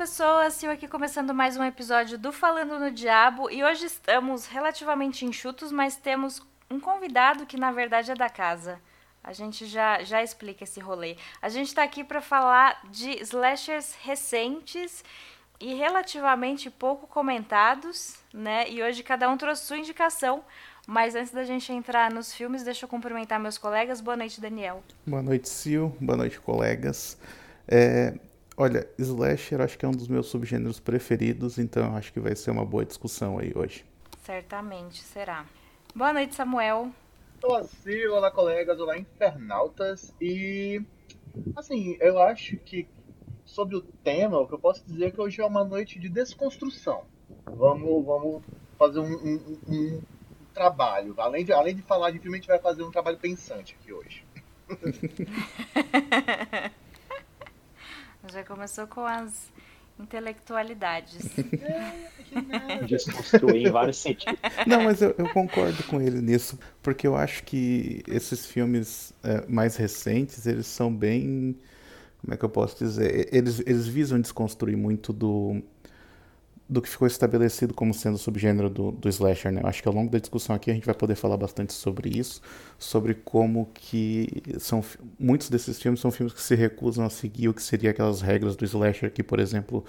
pessoas, Sil aqui começando mais um episódio do Falando no Diabo e hoje estamos relativamente enxutos, mas temos um convidado que na verdade é da casa. A gente já, já explica esse rolê. A gente está aqui para falar de slashers recentes e relativamente pouco comentados, né? E hoje cada um trouxe sua indicação. Mas antes da gente entrar nos filmes, deixa eu cumprimentar meus colegas. Boa noite, Daniel. Boa noite, Sil. Boa noite, colegas. É, Olha, slasher acho que é um dos meus subgêneros preferidos, então acho que vai ser uma boa discussão aí hoje. Certamente será. Boa noite, Samuel. Olá, Sil, olá, colegas, olá, internautas. E, assim, eu acho que sobre o tema, o que eu posso dizer é que hoje é uma noite de desconstrução. Vamos, vamos fazer um, um, um trabalho. Além de, além de falar de filme, a gente vai fazer um trabalho pensante aqui hoje. Já começou com as intelectualidades. Desconstruir em vários sentidos. Não, mas eu, eu, concordo com ele nisso, porque eu acho que esses filmes é, mais recentes, eles são bem. Como é que eu posso dizer? Eles, eles visam desconstruir muito do, do que ficou estabelecido como sendo o subgênero do, do slasher, né? Eu acho que ao longo da discussão aqui a gente vai poder falar bastante sobre isso, sobre como que são muitos desses filmes são filmes que se recusam a seguir o que seria aquelas regras do slasher que, por exemplo,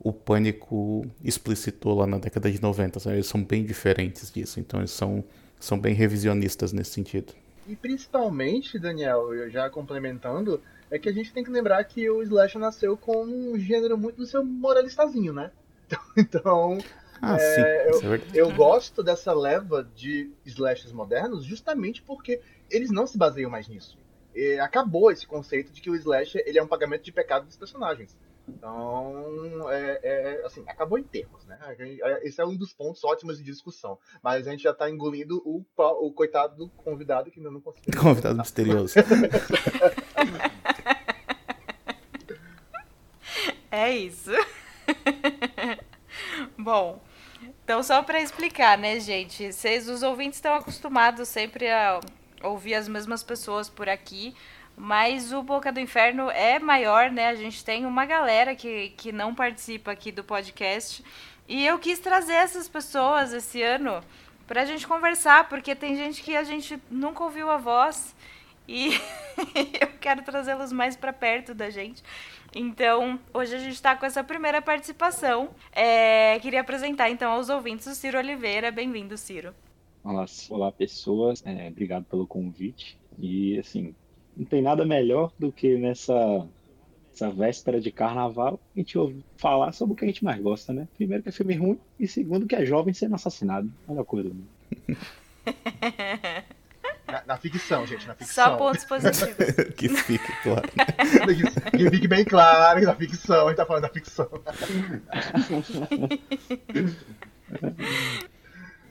o Pânico explicitou lá na década de 90, sabe? Eles são bem diferentes disso, então eles são são bem revisionistas nesse sentido. E principalmente, Daniel, já complementando, é que a gente tem que lembrar que o slasher nasceu com um gênero muito do seu moralistazinho, né? Então, ah, é, eu, é eu, gosto dessa leva de slashes modernos justamente porque eles não se baseiam mais nisso. E acabou esse conceito de que o slasher ele é um pagamento de pecado dos personagens. Então, é, é, assim, acabou em termos, né? Esse é um dos pontos ótimos de discussão. Mas a gente já está engolindo o, o coitado do convidado que ainda não conseguiu. Convidado misterioso. é isso. Bom, então só para explicar, né, gente? Vocês, os ouvintes, estão acostumados sempre a ouvir as mesmas pessoas por aqui, mas o Boca do Inferno é maior, né? A gente tem uma galera que, que não participa aqui do podcast. E eu quis trazer essas pessoas esse ano pra gente conversar, porque tem gente que a gente nunca ouviu a voz e eu quero trazê-los mais para perto da gente. Então, hoje a gente está com essa primeira participação. É, queria apresentar então aos ouvintes o Ciro Oliveira. Bem-vindo, Ciro. Olá, olá pessoas. É, obrigado pelo convite. E assim, não tem nada melhor do que nessa essa véspera de carnaval a gente ouve falar sobre o que a gente mais gosta, né? Primeiro que é filme ruim e segundo que é jovem sendo assassinado. Olha a coisa. Né? Na, na, ficção, gente, na ficção. Só pontos positivos. que fique claro. que fique bem claro que na ficção, a gente tá falando da ficção.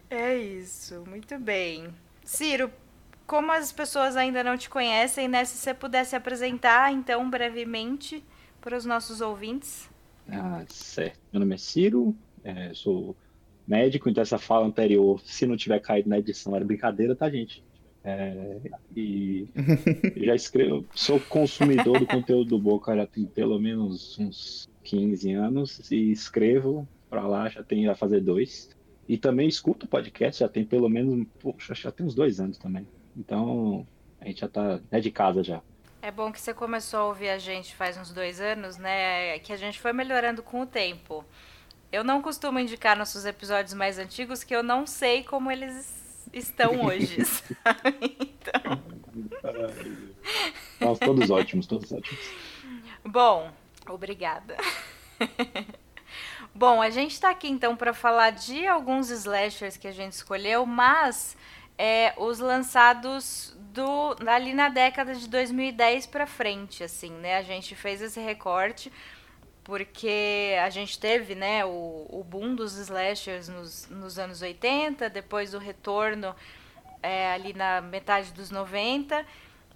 é isso, muito bem. Ciro, como as pessoas ainda não te conhecem, né? Se você pudesse apresentar, então, brevemente, para os nossos ouvintes. Ah, certo. Meu nome é Ciro, é, sou médico, então essa fala anterior, se não tiver caído na edição, era brincadeira, tá, gente? É, e já escrevo, sou consumidor do conteúdo do Boca já tem pelo menos uns 15 anos e escrevo para lá já tem a fazer dois. E também escuto podcast, já tem pelo menos, poxa, já tem uns dois anos também. Então a gente já tá é de casa já. É bom que você começou a ouvir a gente faz uns dois anos, né? Que a gente foi melhorando com o tempo. Eu não costumo indicar nossos episódios mais antigos, que eu não sei como eles estão hoje, Então... Nossa, todos ótimos, todos ótimos. Bom, obrigada. Bom, a gente está aqui então para falar de alguns slashers que a gente escolheu, mas é, os lançados do ali na década de 2010 para frente, assim, né? A gente fez esse recorte porque a gente teve né, o, o boom dos slashers nos, nos anos 80, depois o retorno é, ali na metade dos 90,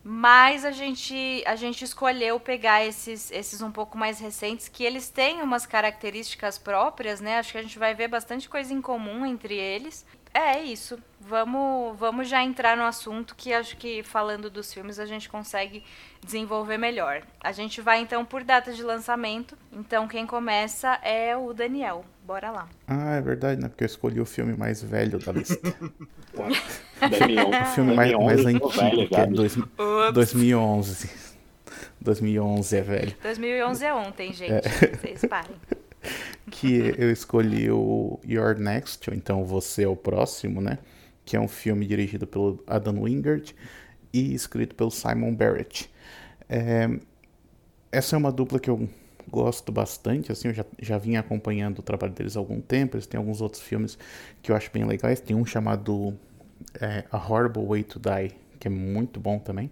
mas a gente, a gente escolheu pegar esses, esses um pouco mais recentes, que eles têm umas características próprias, né? Acho que a gente vai ver bastante coisa em comum entre eles. É, é isso. Vamos, vamos já entrar no assunto que acho que falando dos filmes a gente consegue desenvolver melhor. A gente vai então por data de lançamento. Então quem começa é o Daniel. Bora lá. Ah, é verdade, né? Porque eu escolhi o filme mais velho da lista. o filme mais, mais antigo, velho, que é dois, 2011. 2011 é velho. 2011 é ontem, gente. É. Vocês parem. que eu escolhi o Your Next, ou então Você é o Próximo, né? Que é um filme dirigido pelo Adam Wingard e escrito pelo Simon Barrett. É, essa é uma dupla que eu gosto bastante, assim, eu já, já vim acompanhando o trabalho deles há algum tempo, eles têm alguns outros filmes que eu acho bem legais, tem um chamado é, A Horrible Way to Die, que é muito bom também,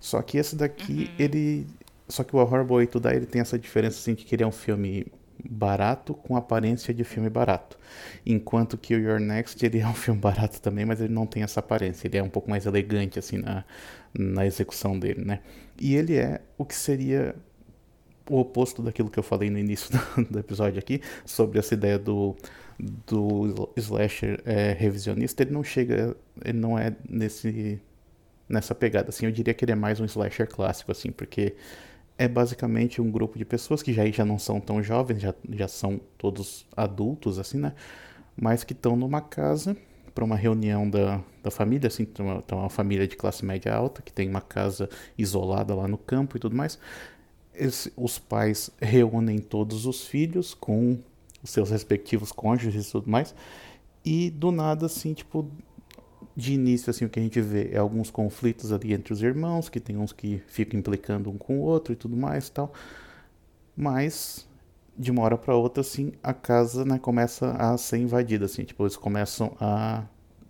só que esse daqui, uhum. ele... Só que o A Horrible Way to Die, ele tem essa diferença, assim, de que ele é um filme barato com aparência de filme barato. Enquanto que o Your Next ele é um filme barato também, mas ele não tem essa aparência. Ele é um pouco mais elegante assim na, na execução dele, né? E ele é o que seria o oposto daquilo que eu falei no início do, do episódio aqui sobre essa ideia do do slasher é, revisionista. Ele não chega, ele não é nesse nessa pegada assim. Eu diria que ele é mais um slasher clássico assim, porque é basicamente um grupo de pessoas que já, já não são tão jovens, já, já são todos adultos, assim, né? Mas que estão numa casa para uma reunião da, da família, assim, então uma, uma família de classe média alta, que tem uma casa isolada lá no campo e tudo mais. Esse, os pais reúnem todos os filhos com os seus respectivos cônjuges e tudo mais. E do nada, assim, tipo, de início, assim, o que a gente vê é alguns conflitos ali entre os irmãos, que tem uns que ficam implicando um com o outro e tudo mais tal. Mas, de uma hora para outra, assim, a casa, né, começa a ser invadida, assim, tipo, eles começam a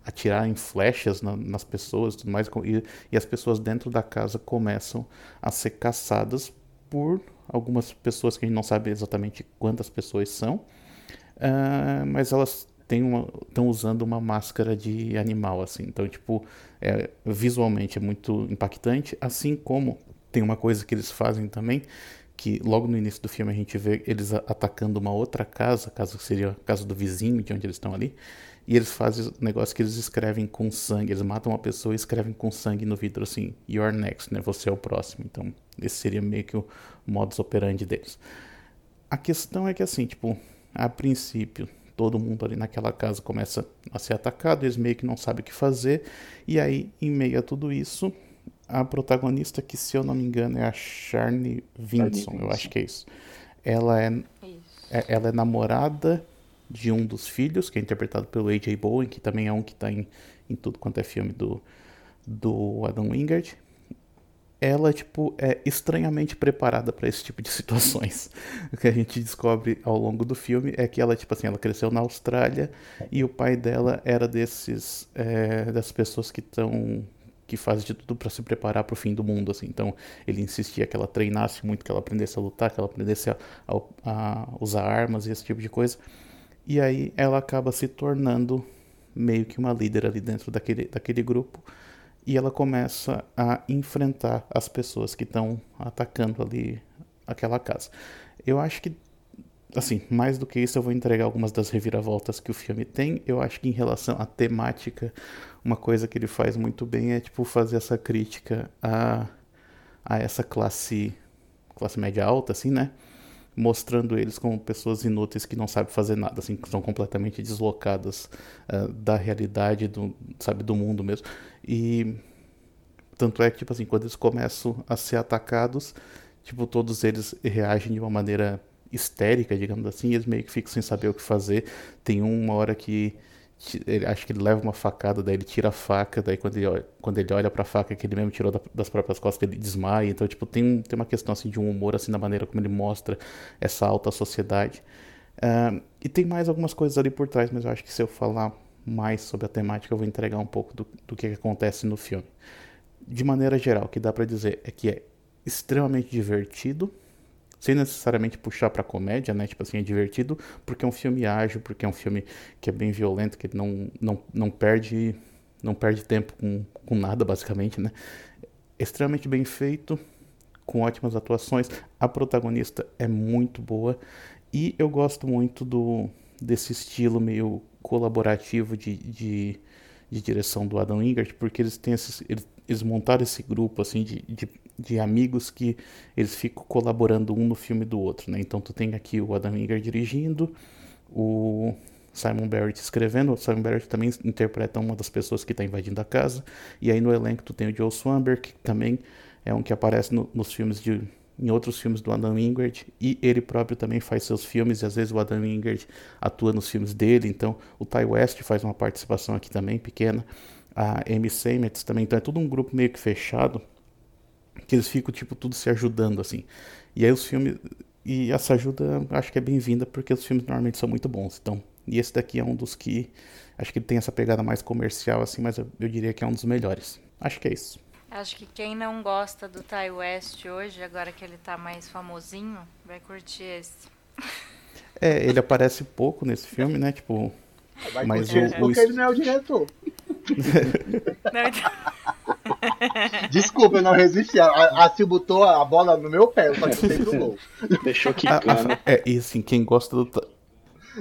atirar em flechas na, nas pessoas tudo mais, e, e as pessoas dentro da casa começam a ser caçadas por algumas pessoas que a gente não sabe exatamente quantas pessoas são, uh, mas elas estão usando uma máscara de animal, assim. Então, tipo, é, visualmente é muito impactante, assim como tem uma coisa que eles fazem também, que logo no início do filme a gente vê eles atacando uma outra casa, casa que seria a casa do vizinho, de onde eles estão ali, e eles fazem o negócio que eles escrevem com sangue, eles matam uma pessoa e escrevem com sangue no vidro assim, you're next, né, você é o próximo. Então, esse seria meio que o modus operandi deles. A questão é que assim, tipo, a princípio, todo mundo ali naquela casa começa a ser atacado, eles meio que não sabem o que fazer, e aí, em meio a tudo isso, a protagonista, que se eu não me engano é a Charney Vinson, eu acho que é isso. Ela é, é, ela é namorada de um dos filhos, que é interpretado pelo A.J. Bowen, que também é um que está em, em tudo quanto é filme do, do Adam Wingard ela tipo é estranhamente preparada para esse tipo de situações. O que a gente descobre ao longo do filme é que ela tipo assim, ela cresceu na Austrália e o pai dela era desses é, das pessoas que estão que fazem de tudo para se preparar para o fim do mundo assim. Então ele insistia que ela treinasse muito, que ela aprendesse a lutar, que ela aprendesse a, a, a usar armas e esse tipo de coisa. E aí ela acaba se tornando meio que uma líder ali dentro daquele, daquele grupo e ela começa a enfrentar as pessoas que estão atacando ali aquela casa. Eu acho que, assim, mais do que isso, eu vou entregar algumas das reviravoltas que o filme tem. Eu acho que em relação à temática, uma coisa que ele faz muito bem é, tipo, fazer essa crítica a, a essa classe, classe média alta, assim, né? Mostrando eles como pessoas inúteis que não sabem fazer nada, assim, que são completamente deslocadas uh, da realidade do, sabe, do mundo mesmo. E tanto é que, tipo assim, quando eles começam a ser atacados, tipo, todos eles reagem de uma maneira histérica, digamos assim, eles meio que ficam sem saber o que fazer. Tem uma hora que ele, acho que ele leva uma facada, daí ele tira a faca, daí quando ele olha, quando ele olha pra faca que ele mesmo tirou da, das próprias costas, ele desmaia. Então, tipo, tem, tem uma questão assim de um humor assim na maneira como ele mostra essa alta sociedade. Uh, e tem mais algumas coisas ali por trás, mas eu acho que se eu falar mais sobre a temática, eu vou entregar um pouco do, do que, que acontece no filme. De maneira geral, o que dá para dizer é que é extremamente divertido, sem necessariamente puxar para comédia, né? Tipo assim, é divertido porque é um filme ágil, porque é um filme que é bem violento, que não, não, não perde não perde tempo com, com nada, basicamente, né? Extremamente bem feito, com ótimas atuações. A protagonista é muito boa e eu gosto muito do desse estilo meio colaborativo de, de, de direção do Adam Wingard, porque eles têm esses, eles, eles montaram esse grupo assim de, de, de, amigos que eles ficam colaborando um no filme do outro, né? Então tu tem aqui o Adam Wingard dirigindo, o Simon Barrett escrevendo, o Simon Barrett também interpreta uma das pessoas que está invadindo a casa, e aí no elenco tu tem o Joe Swanberg, que também é um que aparece no, nos filmes de em outros filmes do Adam Wingard e ele próprio também faz seus filmes e às vezes o Adam Wingard atua nos filmes dele, então o Ty West faz uma participação aqui também pequena, a Amy Seymetz também, então é tudo um grupo meio que fechado que eles ficam tipo tudo se ajudando assim. E aí os filmes e essa ajuda acho que é bem-vinda porque os filmes normalmente são muito bons. Então, e esse daqui é um dos que acho que ele tem essa pegada mais comercial assim, mas eu, eu diria que é um dos melhores. Acho que é isso. Acho que quem não gosta do Ty West hoje, agora que ele tá mais famosinho, vai curtir esse. É, ele aparece pouco nesse filme, né? Tipo. Vai mas o, o... porque ele não é o diretor. Então... Desculpa, eu não resisti. A, a Sil botou a bola no meu pé, eu falei sempre o gol. Deixou quicando. É, e assim, quem gosta do.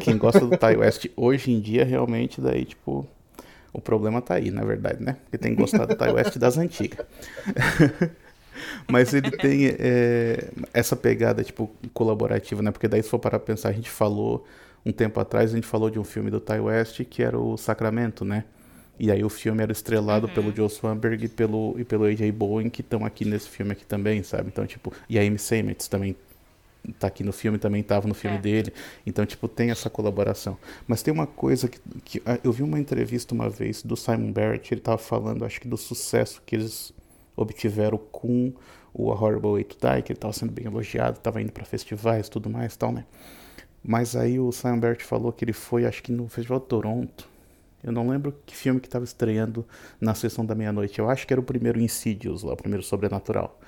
Quem gosta do Ty West hoje em dia, realmente, daí, tipo, o problema tá aí, na verdade, né? Porque tem gostado do Ty West das antigas. Mas ele tem é, essa pegada, tipo, colaborativa, né? Porque daí, se for para pensar, a gente falou, um tempo atrás, a gente falou de um filme do Ty West que era o Sacramento, né? E aí o filme era estrelado uhum. pelo Joe Swanberg e pelo, e pelo A.J. Bowen, que estão aqui nesse filme aqui também, sabe? Então, tipo, e a Amy Seymetz também tá aqui no filme, também estava no filme é. dele. Então, tipo, tem essa colaboração. Mas tem uma coisa que, que ah, eu vi uma entrevista uma vez do Simon Barrett, ele estava falando, acho que do sucesso que eles obtiveram com o A Horrible Way to Die, que ele estava sendo bem elogiado, estava indo para festivais, tudo mais, tal, né? Mas aí o Simon Barrett falou que ele foi, acho que no Festival de Toronto. Eu não lembro que filme que estava estreando na sessão da meia-noite. Eu acho que era o primeiro Insidious, lá, o primeiro Sobrenatural.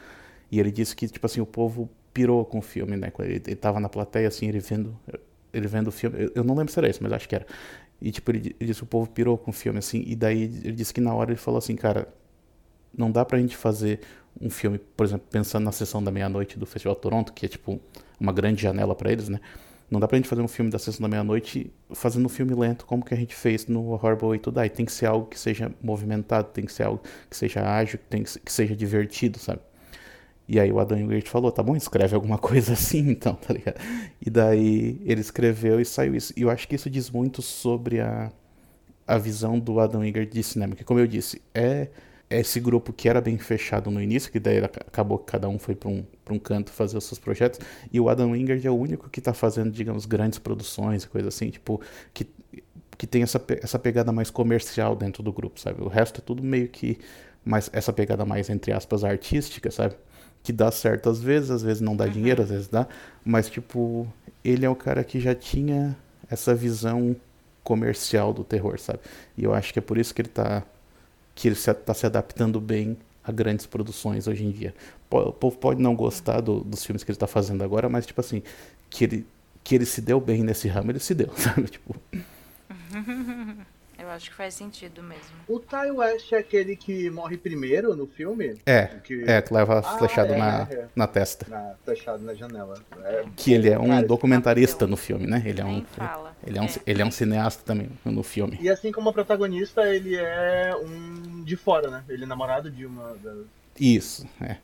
E ele disse que, tipo assim, o povo pirou com o filme, né? Ele, ele tava na plateia, assim, ele vendo, ele vendo o filme. Eu, não lembro se era esse, mas acho que era. E, tipo, ele, ele disse que o povo pirou com o filme, assim. E daí ele disse que na hora ele falou assim, cara, não dá pra gente fazer um filme, por exemplo, pensando na sessão da meia-noite do Festival Toronto, que é, tipo, uma grande janela para eles, né? Não dá pra gente fazer um filme da sessão da meia-noite fazendo um filme lento como que a gente fez no Horrible Way to Die. Tem que ser algo que seja movimentado, tem que ser algo que seja ágil, tem que, que seja divertido, sabe? E aí o Adam Wingate falou, tá bom, escreve alguma coisa assim então, tá ligado? E daí ele escreveu e saiu isso. E eu acho que isso diz muito sobre a, a visão do Adam Wingate de cinema, que como eu disse, é esse grupo que era bem fechado no início, que daí acabou que cada um foi para um, um canto fazer os seus projetos, e o Adam Wingard é o único que está fazendo, digamos, grandes produções e coisa assim, tipo, que, que tem essa, essa pegada mais comercial dentro do grupo, sabe? O resto é tudo meio que mais essa pegada mais, entre aspas, artística, sabe? que dá certo às vezes, às vezes não dá uhum. dinheiro, às vezes dá, mas tipo, ele é o cara que já tinha essa visão comercial do terror, sabe? E eu acho que é por isso que ele tá que ele está se adaptando bem a grandes produções hoje em dia. O povo pode não gostar do, dos filmes que ele está fazendo agora, mas tipo assim, que ele que ele se deu bem nesse ramo, ele se deu, sabe? Tipo. Eu acho que faz sentido mesmo. O Ty West é aquele que morre primeiro no filme? É, que, é, que leva ah, flechado é, na, é. na testa. Na, flechado na janela. É, que ele é um cara, documentarista no filme, né? Ele é um, ele é um, ele é um cineasta também no filme. E assim como a protagonista, ele é um de fora, né? Ele é namorado de uma das... Isso, é.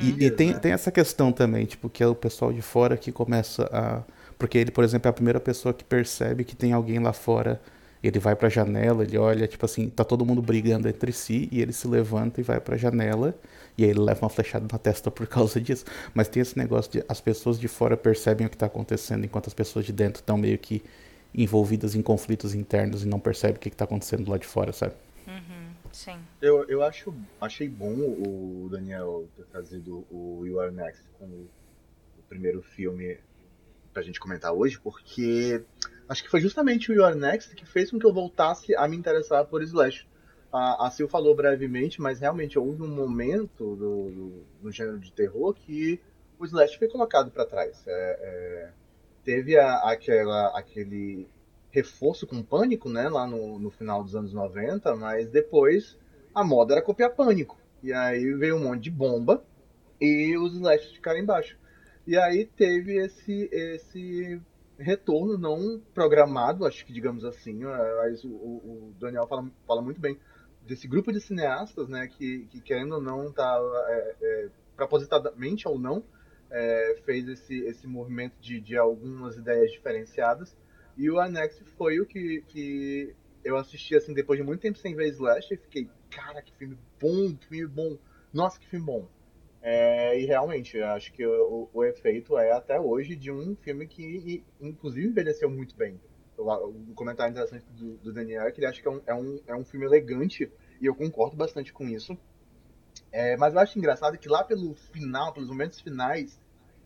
e, e tem, né? tem essa questão também, tipo, que é o pessoal de fora que começa a... Porque ele, por exemplo, é a primeira pessoa que percebe que tem alguém lá fora ele vai para a janela, ele olha, tipo assim, tá todo mundo brigando entre si e ele se levanta e vai para a janela e aí ele leva uma flechada na testa por causa disso. Mas tem esse negócio de as pessoas de fora percebem o que está acontecendo enquanto as pessoas de dentro estão meio que envolvidas em conflitos internos e não percebem o que está acontecendo lá de fora, sabe? Uhum, sim. Eu, eu acho, achei bom o Daniel ter trazido o You Are Next como o primeiro filme pra gente comentar hoje, porque acho que foi justamente o Your Next que fez com que eu voltasse a me interessar por Slash. A, a Sil falou brevemente, mas realmente houve um momento do, do, no gênero de terror que o Slash foi colocado para trás. É, é, teve a, aquela, aquele reforço com pânico, né, lá no, no final dos anos 90, mas depois a moda era copiar pânico. E aí veio um monte de bomba e os slashes ficaram embaixo. E aí teve esse, esse retorno não programado, acho que digamos assim, mas o, o Daniel fala, fala muito bem desse grupo de cineastas, né, que, que querendo ou não tá é, é, propositadamente ou não é, fez esse, esse movimento de, de algumas ideias diferenciadas e o Annex foi o que, que eu assisti assim depois de muito tempo sem ver Slash e fiquei, cara, que filme bom, que filme bom, nossa, que filme bom. É, e realmente, acho que o, o, efeito é até hoje de um filme que, inclusive, envelheceu muito bem. Um comentário interessante do, do Daniel é que ele acha que é um, é, um, é um filme elegante, e eu concordo bastante com isso. É, mas eu acho engraçado que lá pelo final, pelos momentos finais,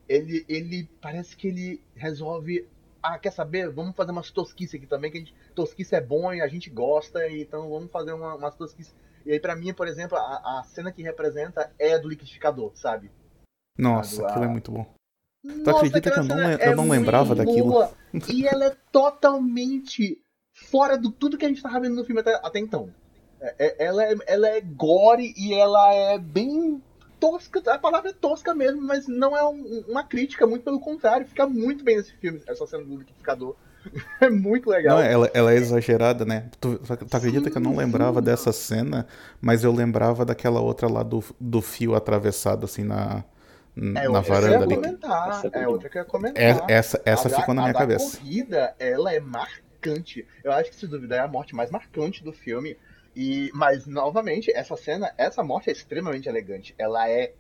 ele, ele parece que ele resolve. Ah, quer saber? Vamos fazer umas tosquices aqui também, que a gente, tosquice é bom e a gente gosta, então vamos fazer uma, umas tosquices e aí, pra mim, por exemplo, a, a cena que representa é a do liquidificador, sabe? Nossa, aquilo é muito bom. Nossa, tu acredita que eu não, eu não é lembrava daquilo? Boa. E ela é totalmente fora do tudo que a gente tava vendo no filme até, até então. É, é, ela, é, ela é gore e ela é bem tosca, a palavra é tosca mesmo, mas não é um, uma crítica, muito pelo contrário, fica muito bem nesse filme, essa cena do liquidificador. é muito legal. Não, ela, ela é exagerada, né? Tu, tu acredita sim, que eu não lembrava sim. dessa cena, mas eu lembrava daquela outra lá do, do fio atravessado assim na, é, na varanda ali. Comentar, é outra que eu ia comentar. É, essa essa a ficou da, na minha a cabeça. A corrida, ela é marcante. Eu acho que, se duvidar, é a morte mais marcante do filme. E, mas, novamente, essa cena, essa morte é extremamente elegante. Ela é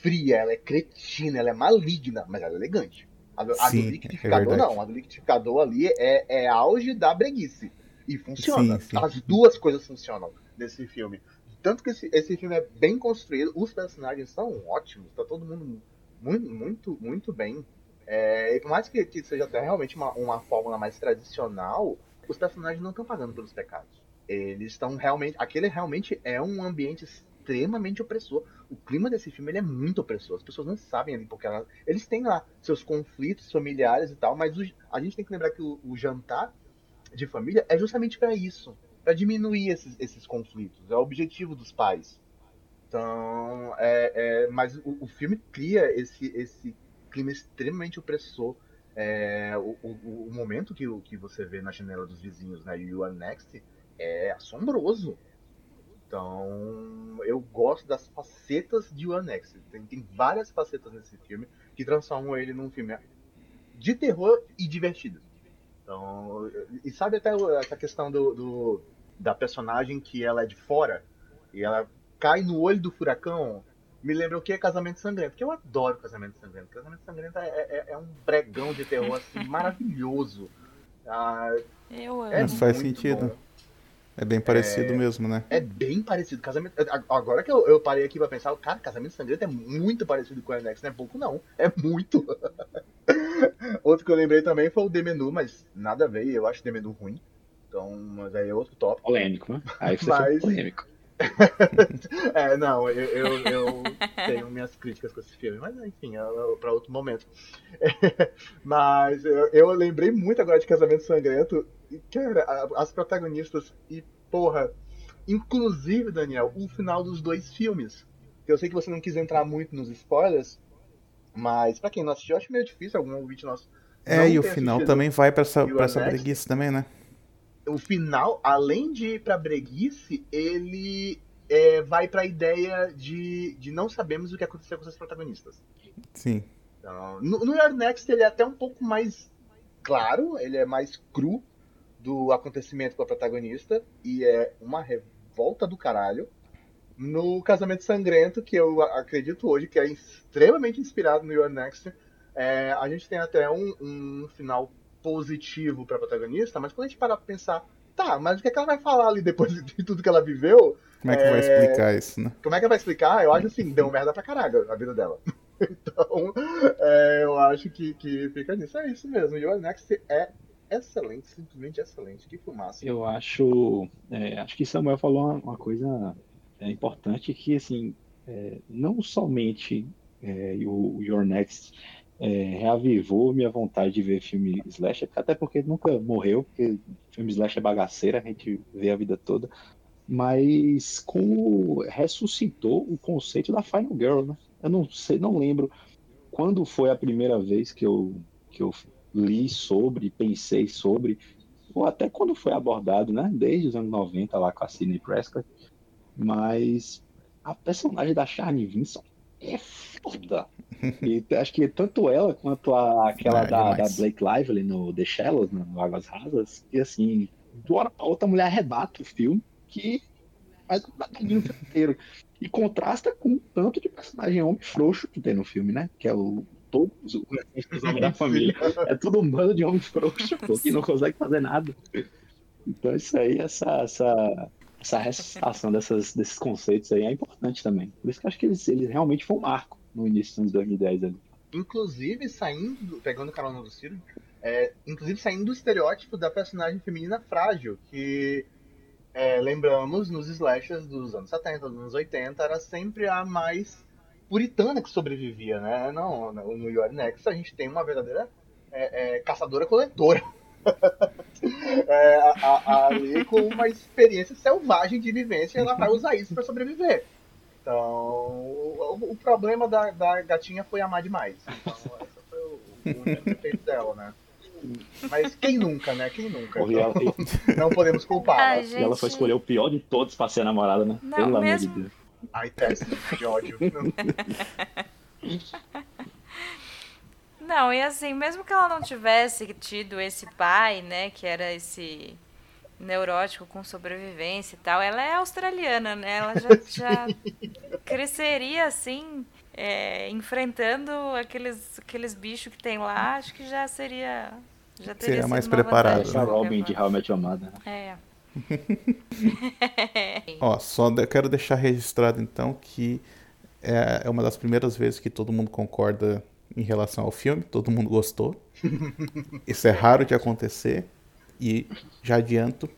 fria, ela é cretina, ela é maligna, mas ela é elegante. A, a Sim, do liquidificador é não. A do liquidificador ali é, é auge da breguice. E funciona. Sim, sim. As duas coisas funcionam nesse filme. Tanto que esse, esse filme é bem construído, os personagens são ótimos, tá todo mundo muito, muito, muito bem. É, e por mais que, que seja até realmente uma, uma fórmula mais tradicional, os personagens não estão pagando pelos pecados. Eles estão realmente. Aquele realmente é um ambiente extremamente opressor. O clima desse filme ele é muito opressor. As pessoas não sabem ali porque ela, eles têm lá seus conflitos familiares e tal, mas o, a gente tem que lembrar que o, o jantar de família é justamente para isso, para diminuir esses, esses conflitos. É o objetivo dos pais. Então, é, é mas o, o, filme cria esse, esse clima extremamente opressor. É, o, o, o, momento que, que você vê na janela dos vizinhos, né, e o Next, é assombroso. Então, eu gosto das facetas de One X. Tem, tem várias facetas nesse filme que transformam ele num filme de terror e divertido. Então, e sabe até essa questão do, do, da personagem que ela é de fora e ela cai no olho do furacão? Me lembra o que é Casamento Sangrento, porque eu adoro Casamento Sangrento. Casamento Sangrento é, é, é um bregão de terror assim, maravilhoso. Ah, eu amo. É faz sentido. Bom. É bem parecido é, mesmo, né? É bem parecido. Casamento, agora que eu, eu parei aqui pra pensar, cara, Casamento Sangrento é muito parecido com o Annex, não é pouco não, é muito. outro que eu lembrei também foi o The Menu, mas nada a ver, eu acho o The Menu ruim. Então, mas aí é outro tópico. Polêmico, né? Aí você mas... polêmico. é, não, eu, eu, eu, tenho minhas críticas com esse filme, mas enfim, é, é para outro momento. mas eu, eu, lembrei muito agora de Casamento Sangrento, cara, as protagonistas, e porra, inclusive, Daniel, o final dos dois filmes. Eu sei que você não quis entrar muito nos spoilers, mas para quem não assistiu, acho meio difícil algum ouvinte nosso. É, e o final também vai pra essa, pra essa preguiça também, né? o final, além de ir pra breguice, ele é, vai pra ideia de, de não sabemos o que aconteceu com os protagonistas. Sim. Então, no, no Your Next ele é até um pouco mais claro, ele é mais cru do acontecimento com a protagonista e é uma revolta do caralho. No Casamento Sangrento, que eu acredito hoje que é extremamente inspirado no Your Next, é, a gente tem até um, um final positivo pra protagonista, mas quando a gente parar pra pensar, tá, mas o que, é que ela vai falar ali depois de tudo que ela viveu? Como é que é... vai explicar isso, né? Como é que ela vai explicar? Eu acho assim, deu merda pra caralho a vida dela. então, é, eu acho que, que fica nisso. É isso mesmo. E o Next é excelente, simplesmente excelente. Que fumaça. Eu acho. É, acho que Samuel falou uma, uma coisa é, importante que, assim, é, não somente é, o Your Next é, reavivou minha vontade de ver filme slasher, até porque nunca morreu, porque filme slasher é bagaceira, a gente vê a vida toda, mas como ressuscitou o conceito da Final Girl, né? Eu não sei, não lembro quando foi a primeira vez que eu, que eu li sobre, pensei sobre, ou até quando foi abordado, né? Desde os anos 90 lá com a Sidney Prescott. Mas a personagem da Charlie Vinson é foda. E acho que tanto ela quanto a, aquela é, da, da, Blake Lively no The Shallows, no Águas Rasas, que assim, de uma a outra mulher arrebata o filme, que faz um filme inteiro. E contrasta com o tanto de personagem homem frouxo que tem no filme, né? Que é o todos os homens da família. É tudo um bando de homens frouxos, que não consegue fazer nada. Então isso aí, essa, essa, essa ressuscitação dessas, desses conceitos aí é importante também. Por isso que eu acho que eles, eles realmente foi um marco no início de 2010 ali. Inclusive, saindo, pegando carona do Ciro, é, inclusive saindo do estereótipo da personagem feminina frágil, que é, lembramos nos slashers dos anos 70, dos anos 80, era sempre a mais puritana que sobrevivia, né? Não, no Next a gente tem uma verdadeira é, é, caçadora-coletora. é, a, a, ali com uma experiência selvagem de vivência, ela vai usar isso para sobreviver. Então, o, o, problema da, da gatinha foi amar demais. Então, esse foi o, o defeito dela, né? Mas quem nunca, né? Quem nunca? Então, não podemos culpar. gente... E ela foi escolher o pior de todos pra ser a namorada, né? Não, Pelo mesmo... amor de Deus. Ai, teste de ódio. Não, e assim, mesmo que ela não tivesse tido esse pai, né, que era esse neurótico com sobrevivência e tal, ela é australiana, né? Ela já, já cresceria assim, é, enfrentando aqueles, aqueles bichos que tem lá, acho que já seria. Já teria seria mais preparada. A Robin de How Met Your Mother. É. Ó, só quero deixar registrado então que é, é uma das primeiras vezes que todo mundo concorda em relação ao filme, todo mundo gostou. Isso é raro de acontecer e já adianto,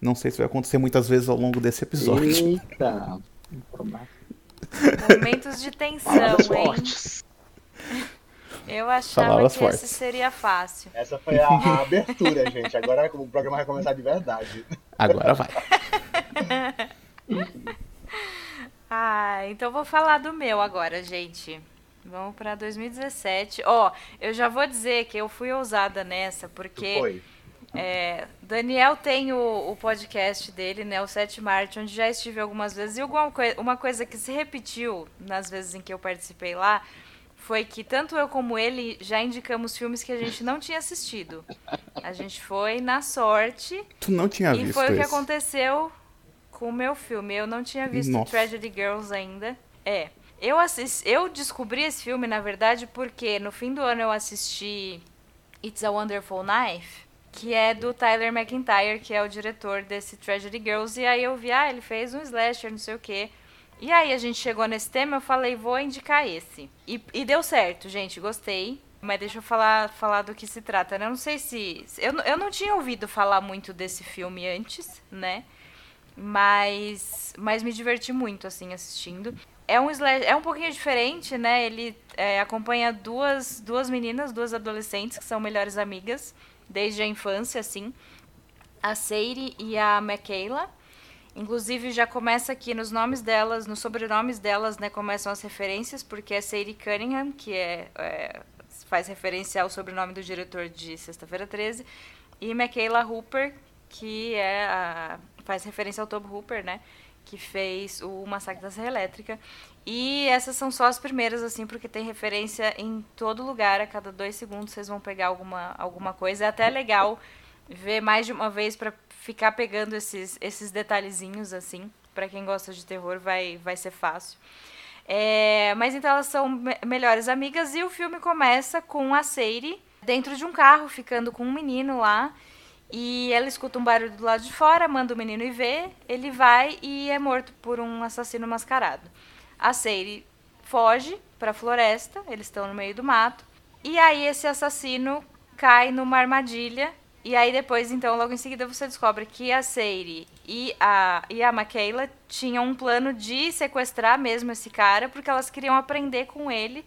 não sei se vai acontecer muitas vezes ao longo desse episódio. Eita! Momentos de tensão, hein? Eu achava Palavras que fortes. esse seria fácil. Essa foi a, a abertura, gente. Agora o programa vai começar de verdade. Agora vai. ah, então vou falar do meu agora, gente. Vamos para 2017. Ó, oh, eu já vou dizer que eu fui ousada nessa, porque. Foi. É, Daniel tem o, o, podcast dele, né, o Sete Marte, onde já estive algumas vezes. E alguma coi uma coisa que se repetiu nas vezes em que eu participei lá foi que tanto eu como ele já indicamos filmes que a gente não tinha assistido. A gente foi na sorte. Tu não tinha e visto. E foi esse. o que aconteceu com o meu filme. Eu não tinha visto Nossa. Tragedy Girls ainda. É. Eu, assisti, eu descobri esse filme, na verdade, porque no fim do ano eu assisti It's a Wonderful Knife, que é do Tyler McIntyre, que é o diretor desse Tragedy Girls. E aí eu vi, ah, ele fez um slasher, não sei o quê. E aí a gente chegou nesse tema, eu falei, vou indicar esse. E, e deu certo, gente, gostei. Mas deixa eu falar, falar do que se trata. Né? Eu não sei se. Eu, eu não tinha ouvido falar muito desse filme antes, né? Mas, mas me diverti muito, assim, assistindo. É um, é um pouquinho diferente, né? Ele é, acompanha duas, duas meninas, duas adolescentes que são melhores amigas desde a infância, assim. A Seiri e a Michaela. Inclusive já começa aqui nos nomes delas, nos sobrenomes delas, né, começam as referências, porque é Sadie Cunningham, que é, é faz referência ao sobrenome do diretor de Sexta-feira 13, e Michaela Hooper, que é a, faz referência ao Tob Hooper, né, que fez o Massacre da Serra Elétrica. E essas são só as primeiras, assim, porque tem referência em todo lugar, a cada dois segundos vocês vão pegar alguma, alguma coisa. É até legal ver mais de uma vez para ficar pegando esses, esses detalhezinhos, assim. para quem gosta de terror, vai, vai ser fácil. É, mas então elas são me melhores amigas e o filme começa com a Seire dentro de um carro, ficando com um menino lá. E ela escuta um barulho do lado de fora, manda o menino ir ver, ele vai e é morto por um assassino mascarado. A Seire foge para a floresta, eles estão no meio do mato. E aí esse assassino cai numa armadilha e aí depois, então, logo em seguida você descobre que a Seiri e a, e a Michaela tinham um plano de sequestrar mesmo esse cara, porque elas queriam aprender com ele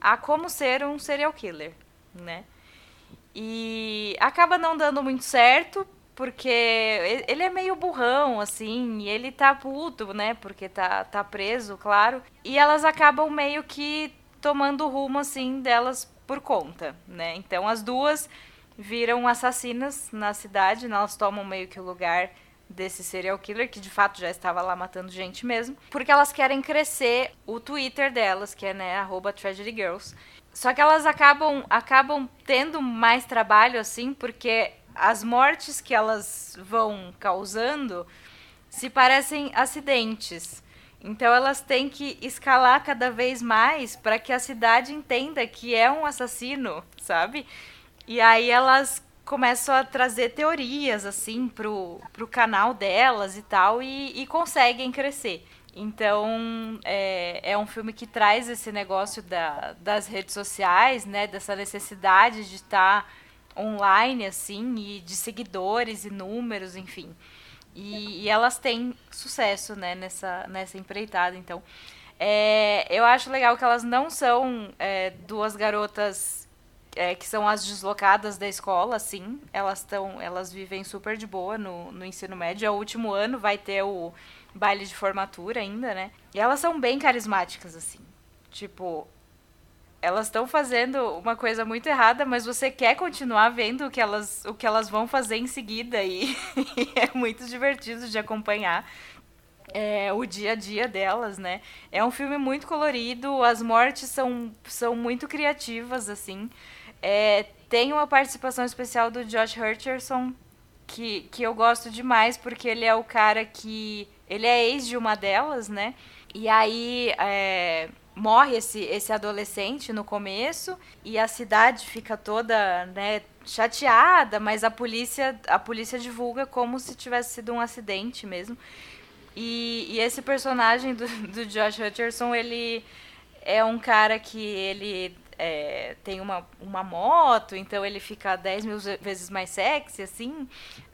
a como ser um serial killer, né? E acaba não dando muito certo, porque ele é meio burrão, assim, e ele tá puto, né? Porque tá, tá preso, claro. E elas acabam meio que tomando rumo, assim, delas por conta, né? Então as duas viram assassinas na cidade, né? elas tomam meio que o lugar desse serial killer, que de fato já estava lá matando gente mesmo, porque elas querem crescer o Twitter delas, que é, né, arroba Tragedy Girls. Só que elas acabam, acabam tendo mais trabalho, assim, porque as mortes que elas vão causando se parecem acidentes. Então elas têm que escalar cada vez mais para que a cidade entenda que é um assassino, sabe? E aí elas começam a trazer teorias, assim, pro, pro canal delas e tal, e, e conseguem crescer. Então, é, é um filme que traz esse negócio da, das redes sociais, né? Dessa necessidade de estar online, assim, e de seguidores e números, enfim. E, e elas têm sucesso, né? Nessa, nessa empreitada, então... É, eu acho legal que elas não são é, duas garotas é, que são as deslocadas da escola, sim. Elas estão, elas vivem super de boa no, no ensino médio. É o último ano, vai ter o baile de formatura ainda, né? E elas são bem carismáticas, assim. Tipo, elas estão fazendo uma coisa muito errada, mas você quer continuar vendo o que elas, o que elas vão fazer em seguida. E, e é muito divertido de acompanhar. É, o dia a dia delas, né? É um filme muito colorido, as mortes são, são muito criativas, assim. É, tem uma participação especial do Josh Hutcherson, que, que eu gosto demais, porque ele é o cara que. Ele é ex de uma delas, né? E aí é, morre esse, esse adolescente no começo e a cidade fica toda né, chateada, mas a polícia, a polícia divulga como se tivesse sido um acidente mesmo. E, e esse personagem do, do Josh Hutcherson, ele é um cara que ele é, tem uma, uma moto, então ele fica 10 mil vezes mais sexy, assim,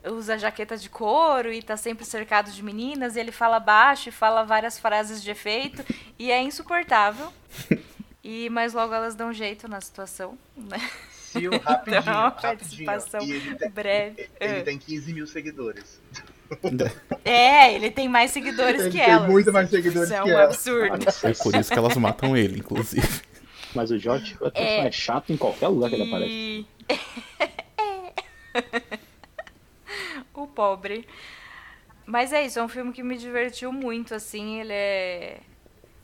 usa jaqueta de couro e tá sempre cercado de meninas, e ele fala baixo e fala várias frases de efeito, e é insuportável. E, mas logo elas dão jeito na situação, né? Sil, rapidinho, então, uma participação ele tem, breve. Ele, tem 15 mil seguidores. É, ele tem mais seguidores ele que ela. Tem muito mais seguidores isso que é um ela. absurdo. É por isso que elas matam ele, inclusive. Mas o George é... é chato em qualquer lugar que ele aparece. o pobre. Mas é isso, é um filme que me divertiu muito, assim, ele é...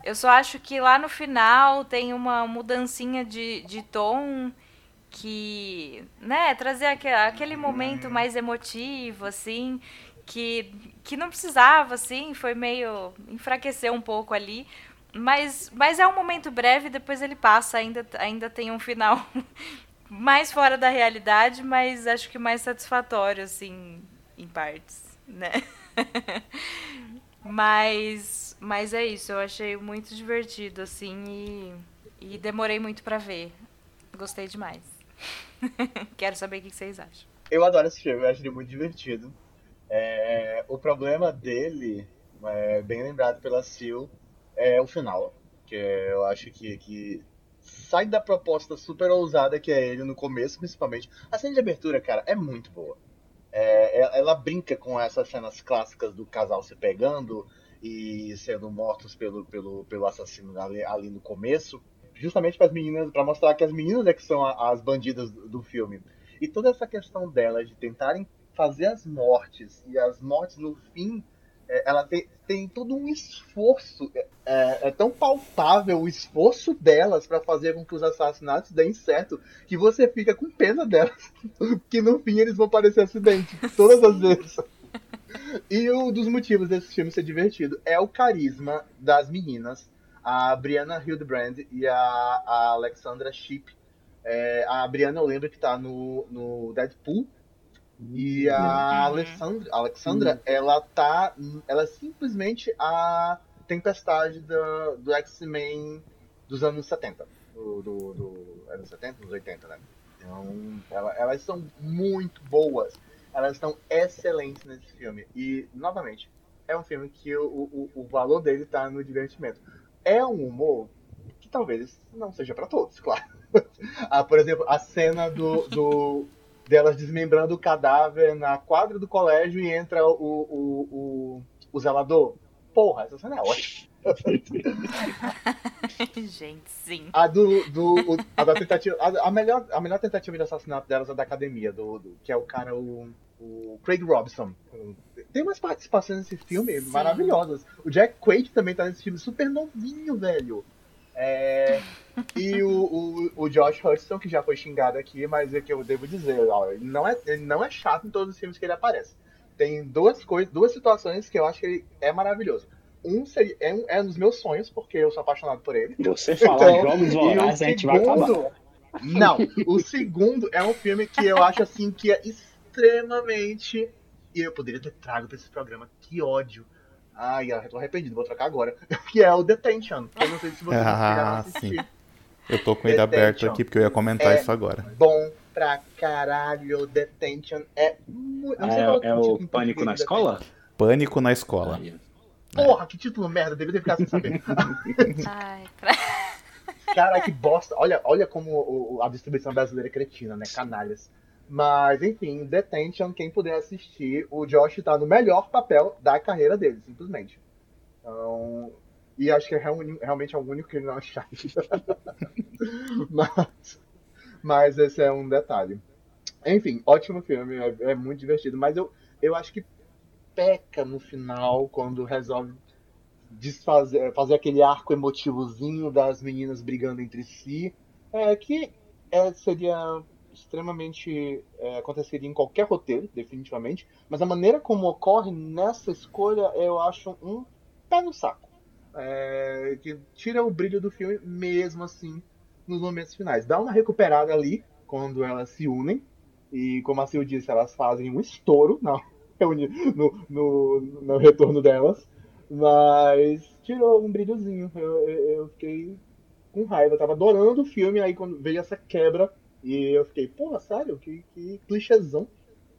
Eu só acho que lá no final tem uma mudancinha de, de tom que, né, trazer aquele, aquele momento mais emotivo, assim, que, que não precisava, assim, foi meio enfraquecer um pouco ali, mas, mas é um momento breve, depois ele passa, ainda, ainda tem um final mais fora da realidade, mas acho que mais satisfatório, assim, em partes, né? mas, mas é isso, eu achei muito divertido, assim, e, e demorei muito para ver. Gostei demais. Quero saber o que vocês acham. Eu adoro esse filme, eu acho ele muito divertido. É, o problema dele, é, bem lembrado pela Sil, é o final. Que eu acho que, que sai da proposta super ousada que é ele no começo, principalmente. A cena de abertura, cara, é muito boa. É, ela brinca com essas cenas clássicas do casal se pegando e sendo mortos pelo, pelo, pelo assassino ali, ali no começo, justamente para as meninas, para mostrar que as meninas é que são as bandidas do, do filme. E toda essa questão delas de tentarem fazer as mortes e as mortes no fim é, ela tem, tem todo um esforço. É, é, é tão palpável o esforço delas para fazer com que os assassinatos deem certo que você fica com pena delas. que no fim eles vão parecer acidente. Todas as vezes. E um dos motivos desse filme ser divertido é o carisma das meninas. A Brianna Hildebrand e a, a Alexandra Shipp. É, a Brianna eu lembro que tá no, no Deadpool e a uhum. Alexandra, Alexandra uhum. ela tá. Ela é simplesmente a tempestade do, do X-Men dos anos 70. Do, do, do, anos 70, anos 80, né? Então, ela, elas são muito boas. Elas estão excelentes nesse filme. E, novamente, é um filme que o, o, o valor dele tá no divertimento. É um humor que talvez não seja para todos, claro. ah, por exemplo, a cena do, do delas desmembrando o cadáver na quadra do colégio e entra o, o, o, o zelador. Porra, essa cena é ótima. Gente, sim. A do. do a da tentativa. A, a, melhor, a melhor tentativa de assassinato delas é da academia, do, do que é o cara, o, o Craig Robson. Tem umas participações nesse filme sim. maravilhosas. O Jack Quaid também tá nesse filme super novinho, velho. É, e o, o, o, Josh Hudson, que já foi xingado aqui, mas é que eu devo dizer, ó, ele, não é, ele não é chato em todos os filmes que ele aparece. Tem duas coisas, duas situações que eu acho que ele é maravilhoso. Um seria, é, um, é um dos meus sonhos, porque eu sou apaixonado por ele. Você fala então, jogos vorazes, a gente vai acabar. Não, o segundo é um filme que eu acho assim que é extremamente. E eu poderia ter trago pra esse programa, que ódio Ai, eu tô arrependido, vou trocar agora. Que é o Detention. Que eu não sei se vocês ah, sim. Eu tô com ele aberto aqui porque eu ia comentar é isso agora. Bom pra caralho. Detention é muito. É, é o Pânico na Escola? Pânico na Escola. Porra, que título merda, deveria ter ficado sem saber. Ai, pra... Cara, que bosta. Olha, olha como a distribuição brasileira é cretina, né? Canalhas. Mas, enfim, Detention, quem puder assistir, o Josh tá no melhor papel da carreira dele, simplesmente. Então, e acho que é realmente é o único que ele não chato. mas, mas esse é um detalhe. Enfim, ótimo filme, é, é, muito divertido. Mas eu, eu acho que peca no final quando resolve desfazer, fazer aquele arco emotivozinho das meninas brigando entre si. É que é, seria extremamente é, aconteceria em qualquer roteiro, definitivamente, mas a maneira como ocorre nessa escolha eu acho um pé no saco. É, que tira o brilho do filme mesmo assim nos momentos finais. Dá uma recuperada ali quando elas se unem e como a Sil disse, elas fazem um estouro na, no, no, no retorno delas, mas tirou um brilhozinho. Eu, eu, eu fiquei com raiva, eu tava adorando o filme, aí quando veio essa quebra e eu fiquei, pô, sério, que, que clichêzão.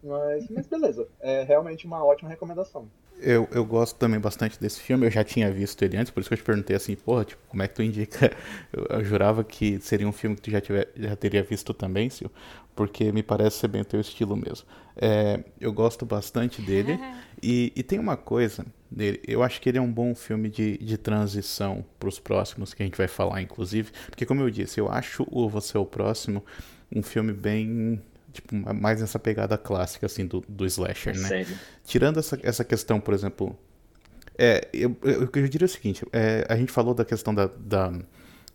Mas, mas beleza, é realmente uma ótima recomendação. Eu, eu gosto também bastante desse filme, eu já tinha visto ele antes, por isso que eu te perguntei assim, porra, tipo, como é que tu indica? Eu, eu jurava que seria um filme que tu já, tiver, já teria visto também, Sil, porque me parece ser bem o teu estilo mesmo. É, eu gosto bastante dele, e, e tem uma coisa dele, eu acho que ele é um bom filme de, de transição para os próximos, que a gente vai falar, inclusive, porque como eu disse, eu acho o Você é o Próximo um filme bem tipo, mais nessa pegada clássica, assim, do, do slasher, né? Sério? Tirando essa, essa questão, por exemplo... É, eu, eu, eu diria o seguinte, é, a gente falou da questão da, da,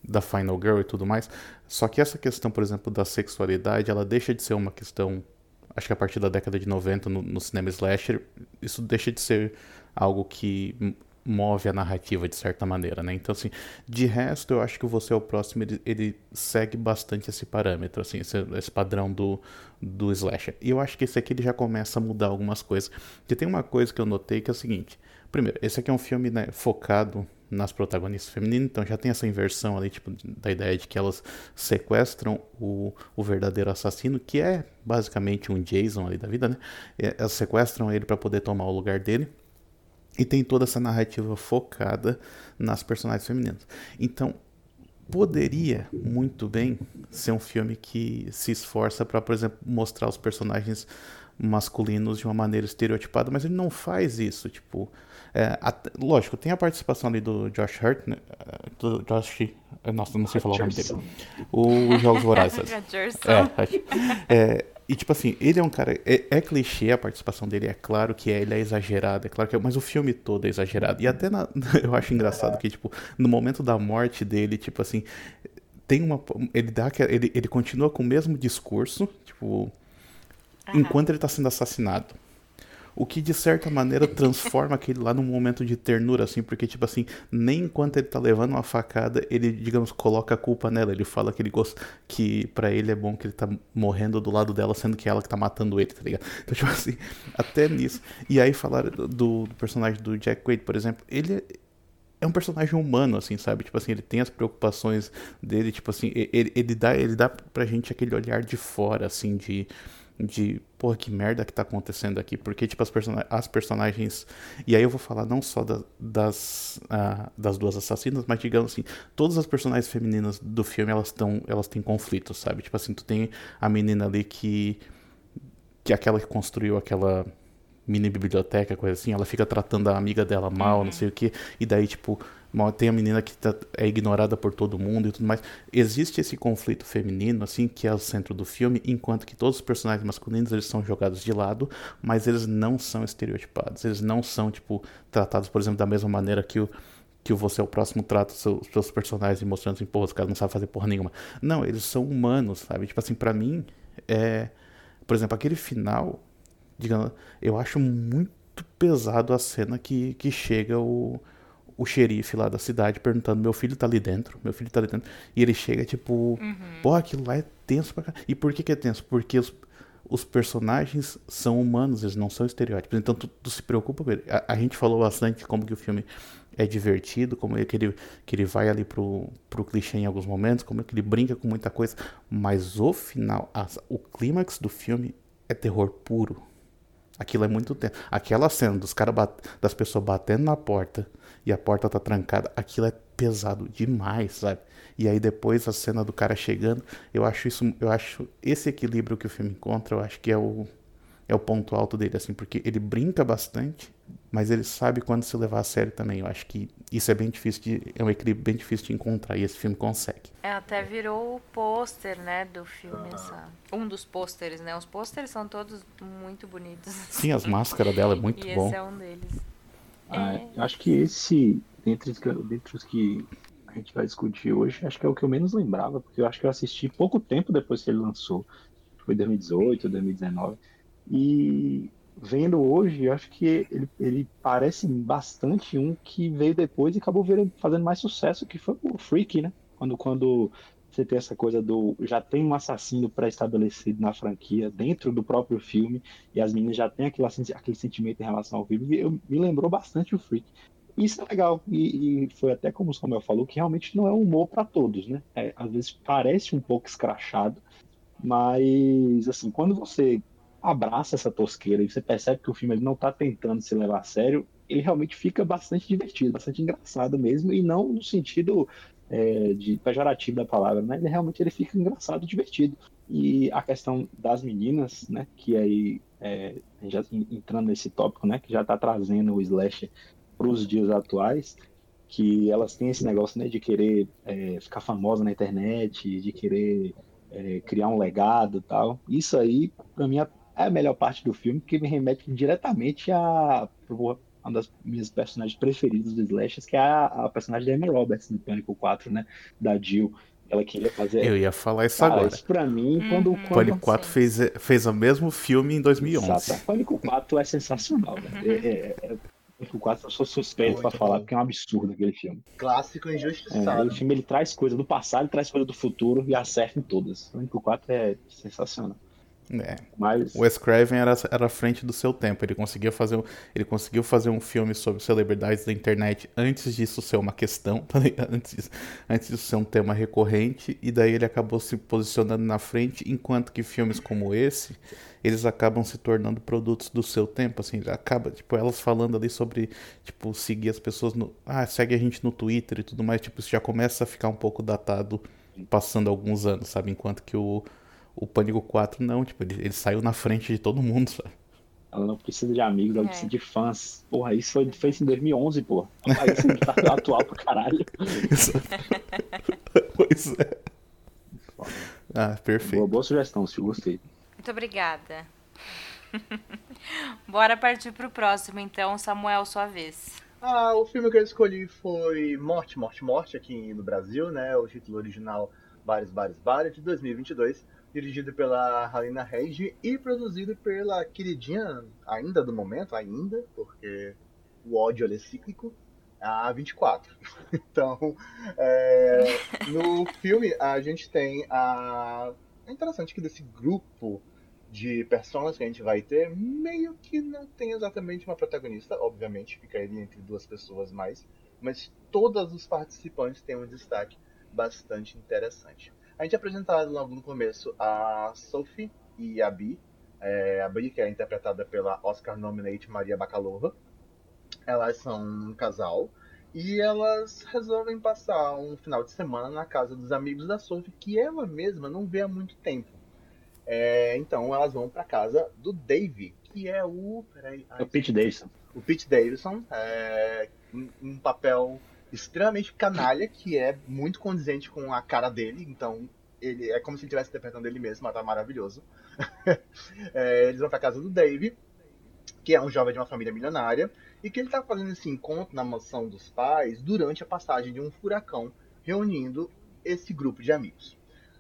da Final Girl e tudo mais, só que essa questão, por exemplo, da sexualidade, ela deixa de ser uma questão, acho que a partir da década de 90 no, no cinema slasher, isso deixa de ser algo que move a narrativa de certa maneira, né? Então, assim, de resto, eu acho que Você é o Próximo, ele, ele segue bastante esse parâmetro, assim, esse, esse, padrão do, do slasher. E eu acho que esse aqui ele já começa a mudar algumas coisas. Porque tem uma coisa que eu notei que é o seguinte, primeiro, esse aqui é um filme né, focado nas protagonistas femininas, então já tem essa inversão ali, tipo, da ideia de que elas sequestram o, o verdadeiro assassino, que é basicamente um Jason ali da vida, né? Elas sequestram ele para poder tomar o lugar dele. E tem toda essa narrativa focada nas personagens femininas. Então, poderia muito bem ser um filme que se esforça para, por exemplo, mostrar os personagens masculinos de uma maneira estereotipada, mas ele não faz isso, tipo, é, lógico, tem a participação ali do Josh Hurt, né? do Josh, nossa, não sei falar o nome dele, o Jogos Vorazes. é, é, e tipo assim, ele é um cara. É, é, clichê a participação dele, é claro que é, ele é exagerado, é claro que é, mas o filme todo é exagerado. E até na, eu acho engraçado que, tipo, no momento da morte dele, tipo assim, tem uma. Ele dá ele, ele continua com o mesmo discurso, tipo. Uhum. Enquanto ele tá sendo assassinado. O que de certa maneira transforma aquele lá num momento de ternura, assim, porque, tipo assim, nem enquanto ele tá levando uma facada, ele, digamos, coloca a culpa nela. Ele fala que ele gosta, que para ele é bom que ele tá morrendo do lado dela, sendo que é ela que tá matando ele, tá ligado? Então, tipo assim, até nisso. E aí falar do, do personagem do Jack Quaid, por exemplo, ele é um personagem humano, assim, sabe? Tipo assim, ele tem as preocupações dele, tipo assim, ele, ele, dá, ele dá pra gente aquele olhar de fora, assim, de de, porra, que merda que tá acontecendo aqui, porque, tipo, as, person as personagens, e aí eu vou falar não só da, das, uh, das duas assassinas, mas, digamos assim, todas as personagens femininas do filme, elas, tão, elas têm conflitos, sabe? Tipo assim, tu tem a menina ali que, que é aquela que construiu aquela mini biblioteca, coisa assim, ela fica tratando a amiga dela mal, uhum. não sei o que, e daí, tipo, tem a menina que tá, é ignorada por todo mundo e tudo mais. Existe esse conflito feminino, assim, que é o centro do filme, enquanto que todos os personagens masculinos eles são jogados de lado, mas eles não são estereotipados. Eles não são, tipo, tratados, por exemplo, da mesma maneira que o que você é o próximo trata os seus, seus personagens mostrando assim, porra, os caras não sabem fazer porra nenhuma. Não, eles são humanos, sabe? Tipo assim, para mim, é. Por exemplo, aquele final, digamos, eu acho muito pesado a cena que, que chega o, o xerife lá da cidade perguntando: meu filho tá ali dentro, meu filho tá ali dentro. E ele chega, tipo, uhum. pô, aquilo lá é tenso pra cá. E por que, que é tenso? Porque os, os personagens são humanos, eles não são estereótipos. Então tu, tu se preocupa com ele. A, a, gente falou bastante como que o filme é divertido, como é que ele, que ele vai ali pro, pro clichê em alguns momentos, como é que ele brinca com muita coisa. Mas o final, o clímax do filme é terror puro. Aquilo é muito tempo. Aquela cena dos cara das pessoas batendo na porta e a porta tá trancada, aquilo é pesado demais, sabe? E aí depois a cena do cara chegando, eu acho isso, eu acho esse equilíbrio que o filme encontra, eu acho que é o é o ponto alto dele assim, porque ele brinca bastante, mas ele sabe quando se levar a sério também. Eu acho que isso é bem difícil de é um equilíbrio bem difícil de encontrar e esse filme consegue. É, até virou o pôster, né, do filme, essa... um dos pôsteres, né? Os pôsteres são todos muito bonitos. Sim, as máscaras dela é muito e bom. Esse é um deles. Ah, é... Eu acho que esse, dentre, dentre os que a gente vai discutir hoje, acho que é o que eu menos lembrava, porque eu acho que eu assisti pouco tempo depois que ele lançou. Foi 2018, 2019. E vendo hoje, eu acho que ele, ele parece bastante um que veio depois e acabou fazendo mais sucesso, que foi o Freak, né? Quando, quando você tem essa coisa do. Já tem um assassino pré-estabelecido na franquia, dentro do próprio filme, e as meninas já têm aquele, aquele sentimento em relação ao filme. Eu, me lembrou bastante o Freak. Isso é legal, e, e foi até como o Samuel falou, que realmente não é um humor para todos, né? É, às vezes parece um pouco escrachado, mas, assim, quando você abraça essa tosqueira e você percebe que o filme ele não está tentando se levar a sério, ele realmente fica bastante divertido, bastante engraçado mesmo, e não no sentido é, de pejorativo da palavra, né? Ele realmente ele fica engraçado, divertido. E a questão das meninas, né? Que aí é, já entrando nesse tópico, né? Que já está trazendo o slash para os dias atuais, que elas têm esse negócio, né? De querer é, ficar famosa na internet, de querer é, criar um legado, tal. Isso aí, para mim, é a melhor parte do filme, que me remete diretamente a uma das minhas personagens preferidas do Slashers, que é a, a personagem da Emma Roberts no Pânico 4, né? Da Jill. Ela queria fazer. Eu ia falar isso Cara, agora. Isso pra mim, uhum. quando. quando... Pânico 4 fez, fez o mesmo filme em 2011. Exato. Pânico 4 é sensacional, né? É, é, é... Pânico 4 eu sou suspeito para falar, porque é um absurdo aquele filme. Clássico injustiçado. É, o filme ele traz coisa do passado, traz coisa do futuro e acerta em todas. Pânico 4 é sensacional. É. Mas... O Wes Craven era, era à frente do seu tempo. Ele conseguia fazer, ele conseguiu fazer um filme sobre celebridades da internet antes disso ser uma questão, tá antes, antes disso ser um tema recorrente, e daí ele acabou se posicionando na frente, enquanto que filmes como esse, eles acabam se tornando produtos do seu tempo, assim, acaba, tipo, elas falando ali sobre, tipo, seguir as pessoas no, ah, segue a gente no Twitter e tudo mais, tipo, isso já começa a ficar um pouco datado passando alguns anos, sabe, enquanto que o o Pânico 4 não, tipo, ele, ele saiu na frente de todo mundo, sabe? Ela não precisa de amigos, ela é. precisa de fãs. Porra, isso foi feito em 2011, porra. Isso tá atual pra caralho. pois é. Ah, perfeito. Boa, boa sugestão, se gostei. Muito obrigada. Bora partir pro próximo, então, Samuel, sua vez. Ah, o filme que eu escolhi foi Morte, Morte, Morte, aqui no Brasil, né? O título original Bares, Bares, Bares, de 2022 dirigido pela Halina Regi e produzido pela queridinha, ainda do momento, ainda, porque o ódio é cíclico, a 24. então, é, no filme a gente tem a. É interessante que desse grupo de personagens que a gente vai ter, meio que não tem exatamente uma protagonista, obviamente, ficaria entre duas pessoas mais, mas todos os participantes têm um destaque bastante interessante. A gente é apresentado logo no começo a Sophie e a Bee. É, a Bee, que é interpretada pela Oscar nominate Maria Bakalova. Elas são um casal. E elas resolvem passar um final de semana na casa dos amigos da Sophie, que ela mesma não vê há muito tempo. É, então elas vão para casa do Dave, que é o. Peraí, ai, é o Pete Davidson. O Pete Davidson, é, um, um papel extremamente canalha, que é muito condizente com a cara dele, então ele é como se ele estivesse interpretando ele mesmo, mas tá maravilhoso. é, eles vão pra casa do Dave, que é um jovem de uma família milionária, e que ele tá fazendo esse encontro na mansão dos pais durante a passagem de um furacão, reunindo esse grupo de amigos.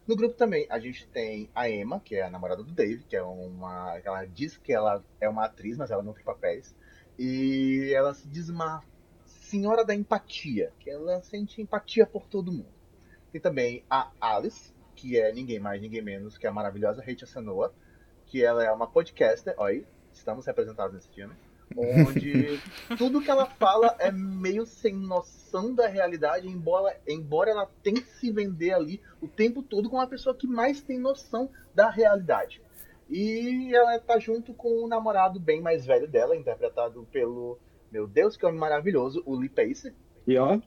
No grupo também a gente tem a Emma, que é a namorada do Dave, que é uma. Ela diz que ela é uma atriz, mas ela não tem papéis. E ela se uma senhora da empatia, que ela sente empatia por todo mundo. Tem também a Alice, que é ninguém mais, ninguém menos que a maravilhosa Rachel Sanoa, que ela é uma podcaster, olha, estamos representados nesse filme, onde tudo que ela fala é meio sem noção da realidade, embora, embora ela tente se vender ali o tempo todo com uma pessoa que mais tem noção da realidade. E ela tá junto com o namorado bem mais velho dela, interpretado pelo, meu Deus, que homem maravilhoso, o Lee Pace. E ó,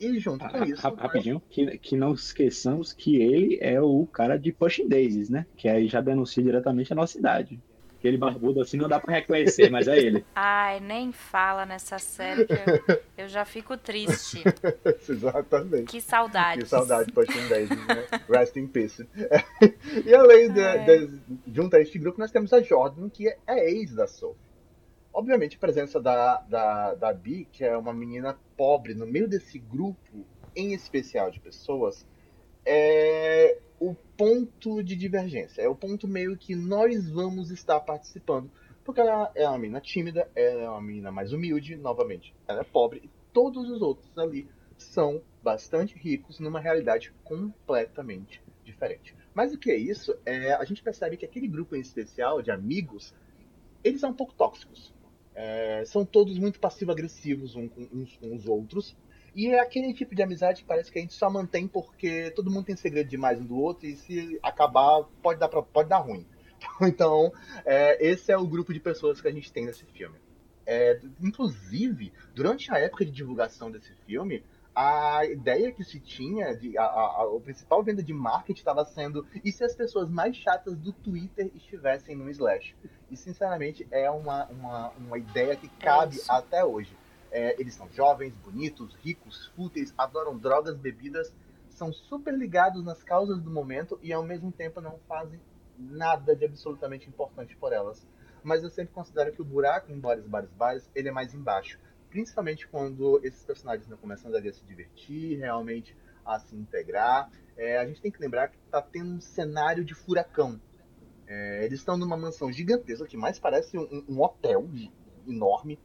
e junto com isso. Rapidinho, que, que não esqueçamos que ele é o cara de Pushing Daisies, né? Que aí já denuncia diretamente a nossa idade. Aquele barbudo assim não dá pra reconhecer, mas é ele. Ai, nem fala nessa série que eu, eu já fico triste. Exatamente. Que saudade. Que saudade de Pushing Daisies, né? Rest in peace. e além de, de, junto a este grupo, nós temos a Jordan, que é a ex da Sophie. Obviamente, a presença da, da, da Bi, que é uma menina pobre, no meio desse grupo, em especial de pessoas, é o ponto de divergência. É o ponto meio que nós vamos estar participando. Porque ela é uma menina tímida, ela é uma menina mais humilde, novamente, ela é pobre, e todos os outros ali são bastante ricos numa realidade completamente diferente. Mas o que é isso? É, a gente percebe que aquele grupo em especial de amigos, eles são um pouco tóxicos. É, são todos muito passivo-agressivos uns com os outros. E é aquele tipo de amizade que parece que a gente só mantém porque todo mundo tem segredo demais um do outro e se acabar pode dar, pra, pode dar ruim. Então, é, esse é o grupo de pessoas que a gente tem nesse filme. É, inclusive, durante a época de divulgação desse filme, a ideia que se tinha, de, a, a, a principal venda de marketing estava sendo e se as pessoas mais chatas do Twitter estivessem no Slash. E sinceramente é uma, uma, uma ideia que cabe até hoje. É, eles são jovens, bonitos, ricos, fúteis, adoram drogas, bebidas, são super ligados nas causas do momento e ao mesmo tempo não fazem nada de absolutamente importante por elas. Mas eu sempre considero que o buraco em Boris Bares Bares ele é mais embaixo principalmente quando esses personagens estão começando a se divertir, realmente a se integrar. É, a gente tem que lembrar que está tendo um cenário de furacão. É, eles estão numa mansão gigantesca que mais parece um, um, hotel enorme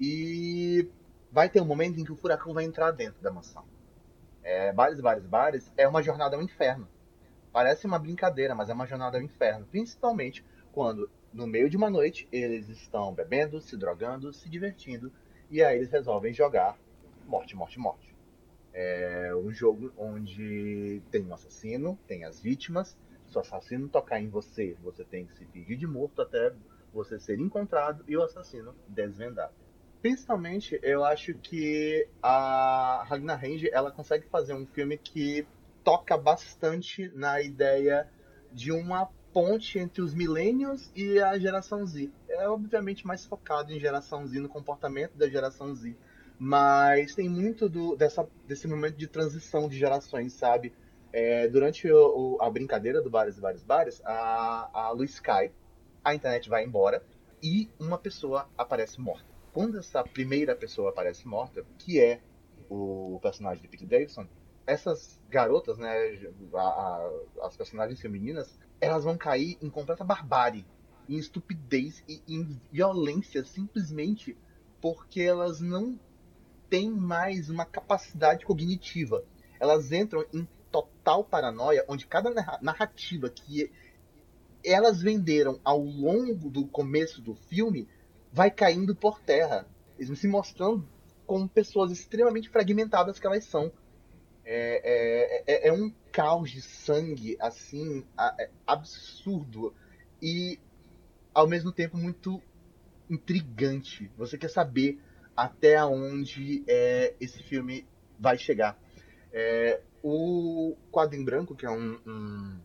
e vai ter um momento em que o furacão vai entrar dentro da mansão. É, bares, bares, bares é uma jornada ao inferno. Parece uma brincadeira, mas é uma jornada ao inferno, principalmente quando no meio de uma noite eles estão bebendo, se drogando, se divertindo e aí eles resolvem jogar morte, morte, morte. É um jogo onde tem um assassino, tem as vítimas. Se o assassino tocar em você, você tem que se fingir de morto até você ser encontrado e o assassino desvendado. Principalmente, eu acho que a Ragnar Range ela consegue fazer um filme que toca bastante na ideia de uma ponte entre os millennials e a geração Z. É obviamente mais focado em geração Z, no comportamento da geração Z. Mas tem muito do, dessa, desse momento de transição de gerações, sabe? É, durante o, o, a brincadeira do Bares e Bares Bares, a, a luz cai, a internet vai embora e uma pessoa aparece morta. Quando essa primeira pessoa aparece morta, que é o personagem de Pete Davidson, essas garotas, né, a, a, as personagens femininas, elas vão cair em completa barbárie, em estupidez e em violência simplesmente porque elas não têm mais uma capacidade cognitiva. Elas entram em total paranoia, onde cada narrativa que elas venderam ao longo do começo do filme vai caindo por terra. Eles vão se mostrando como pessoas extremamente fragmentadas que elas são. É, é, é, é um caos de sangue, assim, é absurdo. E, ao mesmo tempo, muito intrigante. Você quer saber até onde é, esse filme vai chegar. É, o Quadro em Branco, que é um, um,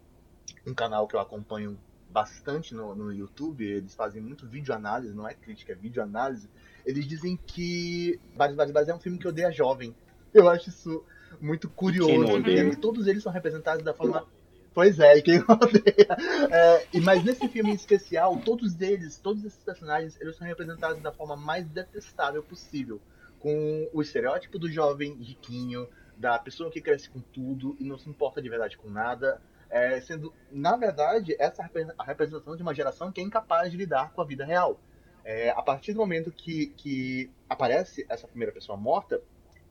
um, canal que eu acompanho bastante no, no YouTube, eles fazem muito vídeo análise, não é crítica, é vídeo análise. Eles dizem que Bares Bares Bares é um filme que odeia jovem Eu acho isso muito curioso, porque todos eles são representados da forma. Pois é, e quem odeia. É, mas nesse filme em especial, todos eles, todos esses personagens, eles são representados da forma mais detestável possível. Com o estereótipo do jovem riquinho, da pessoa que cresce com tudo e não se importa de verdade com nada. É, sendo, na verdade, essa a representação de uma geração que é incapaz de lidar com a vida real. É, a partir do momento que, que aparece essa primeira pessoa morta,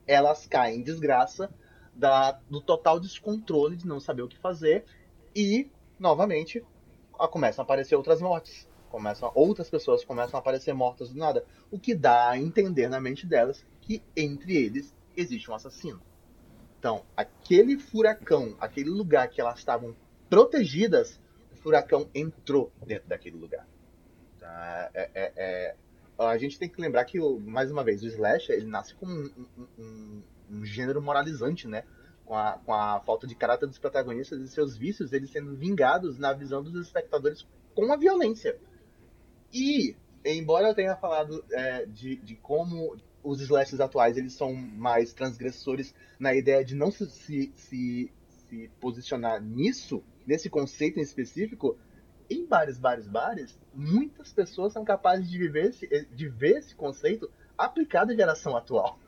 elas caem em desgraça da, do total descontrole de não saber o que fazer e, novamente, começam a aparecer outras mortes. Começam, outras pessoas começam a aparecer mortas do nada, o que dá a entender na mente delas que entre eles existe um assassino. Então, aquele furacão, aquele lugar que elas estavam protegidas, o furacão entrou dentro daquele lugar. Tá? É, é, é, a gente tem que lembrar que, mais uma vez, o Slash ele nasce como um, um, um, gênero moralizante, né? Com a, com a falta de caráter dos protagonistas e seus vícios, eles sendo vingados na visão dos espectadores com a violência. E, embora eu tenha falado é, de, de como os slashes atuais eles são mais transgressores na ideia de não se, se, se, se posicionar nisso, nesse conceito em específico, em bares, bares, bares, muitas pessoas são capazes de, viver esse, de ver esse conceito aplicado à geração atual.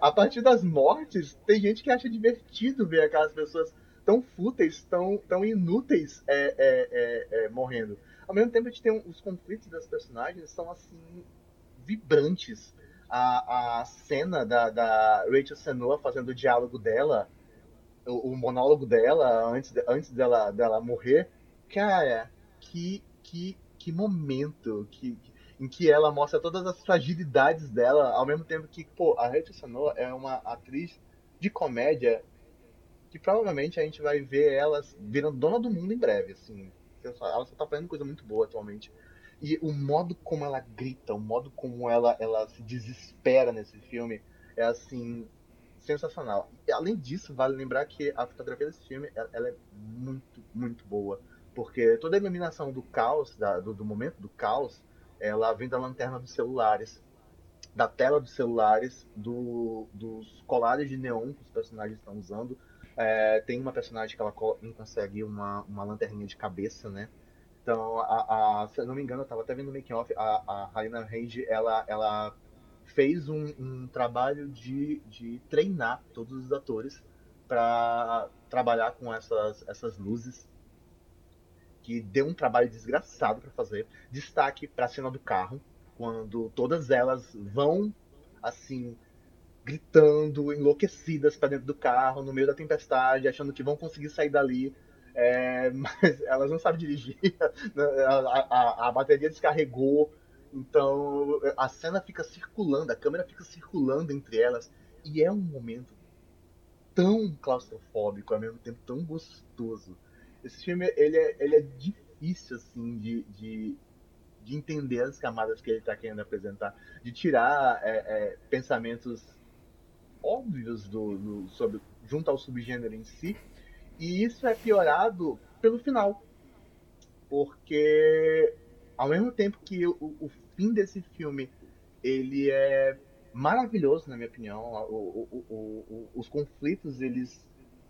A partir das mortes, tem gente que acha divertido ver aquelas pessoas tão fúteis, tão, tão inúteis é, é, é, é morrendo. Ao mesmo tempo, a gente tem um, os conflitos das personagens são assim vibrantes a, a cena da, da Rachel Senua fazendo o diálogo dela, o, o monólogo dela antes, de, antes dela, dela morrer, cara, que, que, que momento que, em que ela mostra todas as fragilidades dela, ao mesmo tempo que, pô, a Rachel Senua é uma atriz de comédia que provavelmente a gente vai ver ela virando dona do mundo em breve, assim. Ela só tá fazendo coisa muito boa atualmente. E o modo como ela grita, o modo como ela, ela se desespera nesse filme é assim sensacional. E, além disso, vale lembrar que a fotografia desse filme ela, ela é muito, muito boa. Porque toda a iluminação do caos, da, do, do, momento do caos, ela vem da lanterna dos celulares, da tela dos celulares, do, dos colares de neon que os personagens estão usando. É, tem uma personagem que ela consegue uma, uma lanterninha de cabeça, né? Então, a, a, se eu não me engano, eu estava até vendo no making off, a, a Raina Range, ela, ela fez um, um trabalho de, de treinar todos os atores para trabalhar com essas, essas luzes que deu um trabalho desgraçado para fazer. Destaque para a cena do carro, quando todas elas vão assim gritando, enlouquecidas para dentro do carro, no meio da tempestade, achando que vão conseguir sair dali. É, mas elas não sabem dirigir, a, a, a, bateria descarregou, então a cena fica circulando, a câmera fica circulando entre elas, e é um momento tão claustrofóbico, ao mesmo tempo tão gostoso. Esse filme ele é, ele é difícil assim de, de, de entender as camadas que ele está querendo apresentar, de tirar é, é, pensamentos óbvios do, do, sobre, junto ao subgênero em si e isso é piorado pelo final. Porque ao mesmo tempo que o, o fim desse filme ele é maravilhoso, na minha opinião, o, o, os conflitos eles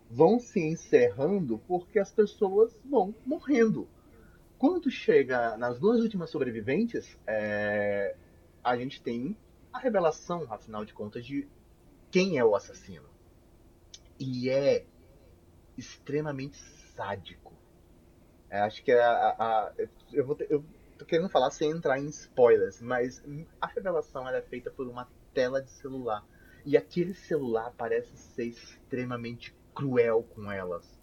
vão se encerrando porque as pessoas vão morrendo. Quando chega nas duas últimas sobreviventes, é, a gente tem a revelação, afinal de contas, de quem é o assassino. E é extremamente sádico. É, acho que a, a, a eu, vou eu tô querendo falar sem entrar em spoilers, mas a revelação é feita por uma tela de celular. E aquele celular parece ser extremamente cruel com elas.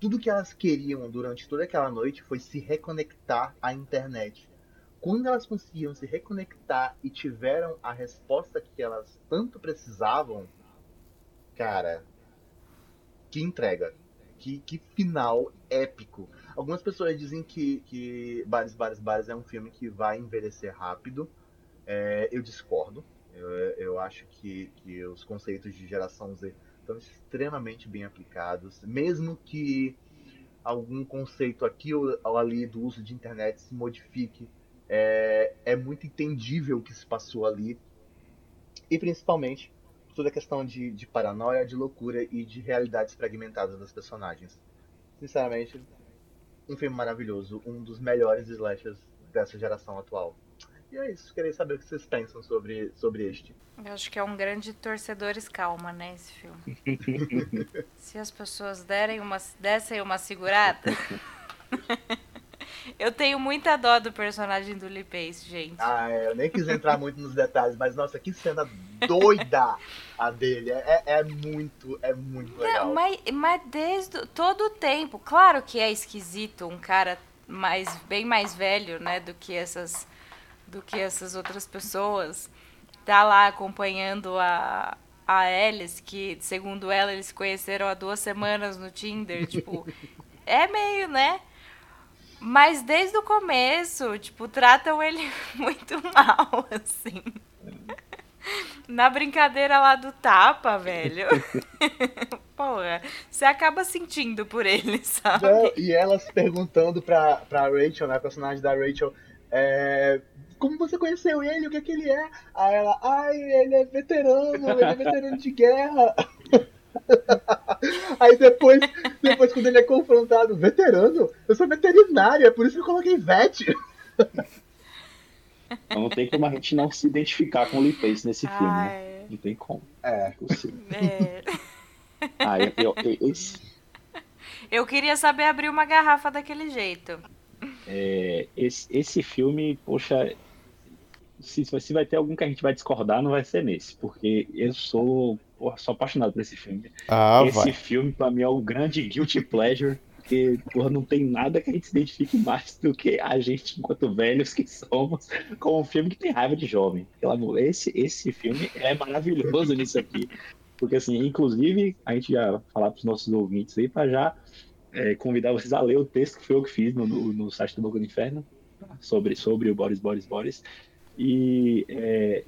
Tudo que elas queriam durante toda aquela noite foi se reconectar à internet. Quando elas conseguiram se reconectar e tiveram a resposta que elas tanto precisavam, cara, que entrega. Que, que final épico. Algumas pessoas dizem que, que Bares, Bares, Bares é um filme que vai envelhecer rápido. É, eu discordo. Eu, eu acho que, que os conceitos de geração Z estão extremamente bem aplicados. Mesmo que algum conceito aqui ou ali do uso de internet se modifique, é, é muito entendível o que se passou ali. E principalmente toda a questão de, de paranoia, de loucura e de realidades fragmentadas das personagens. Sinceramente, um filme maravilhoso, um dos melhores slashers dessa geração atual. E é isso, queria saber o que vocês pensam sobre, sobre este. Eu acho que é um grande torcedores calma, né, esse filme. Se as pessoas derem uma, dessem uma segurada. eu tenho muita dó do personagem do Lee Pace, gente. Ah, é, eu nem quis entrar muito nos detalhes, mas nossa, que cena doida a dele. É, é, é muito, é muito legal. Não, mas, mas desde todo o tempo, claro que é esquisito um cara mais bem mais velho, né, do que essas do que essas outras pessoas. Tá lá acompanhando a, a Alice, que segundo ela eles se conheceram há duas semanas no Tinder, tipo, é meio, né? Mas desde o começo, tipo, tratam ele muito mal, assim. Na brincadeira lá do tapa, velho. Porra, você acaba sentindo por ele, sabe? E elas perguntando pra, pra Rachel, né, a personagem da Rachel, é, como você conheceu ele? O que é que ele é? Aí ela, ai, ele é veterano, ele é veterano de guerra. Aí depois, depois quando ele é confrontado, veterano? Eu sou veterinário, é por isso que eu coloquei vet. Então não tem como a gente não se identificar com o Lee Pace nesse filme, né? Não tem como. É. É. Ah, eu, eu, eu, esse... eu queria saber abrir uma garrafa daquele jeito. É, esse, esse filme, poxa, se, se vai ter algum que a gente vai discordar, não vai ser nesse, porque eu sou, porra, sou apaixonado por esse filme. Ah, esse vai. filme, pra mim, é o grande guilty pleasure, porque porra, não tem nada que a gente se identifique mais do que a gente, enquanto velhos que somos, com um filme que tem raiva de jovem. Esse, esse filme é maravilhoso nisso aqui. Porque, assim, inclusive, a gente já falar para os nossos ouvintes aí, para já é, convidar vocês a ler o texto que foi eu que fiz no, no, no site do Boca do Inferno, sobre, sobre o Boris, Boris, Boris. E, é,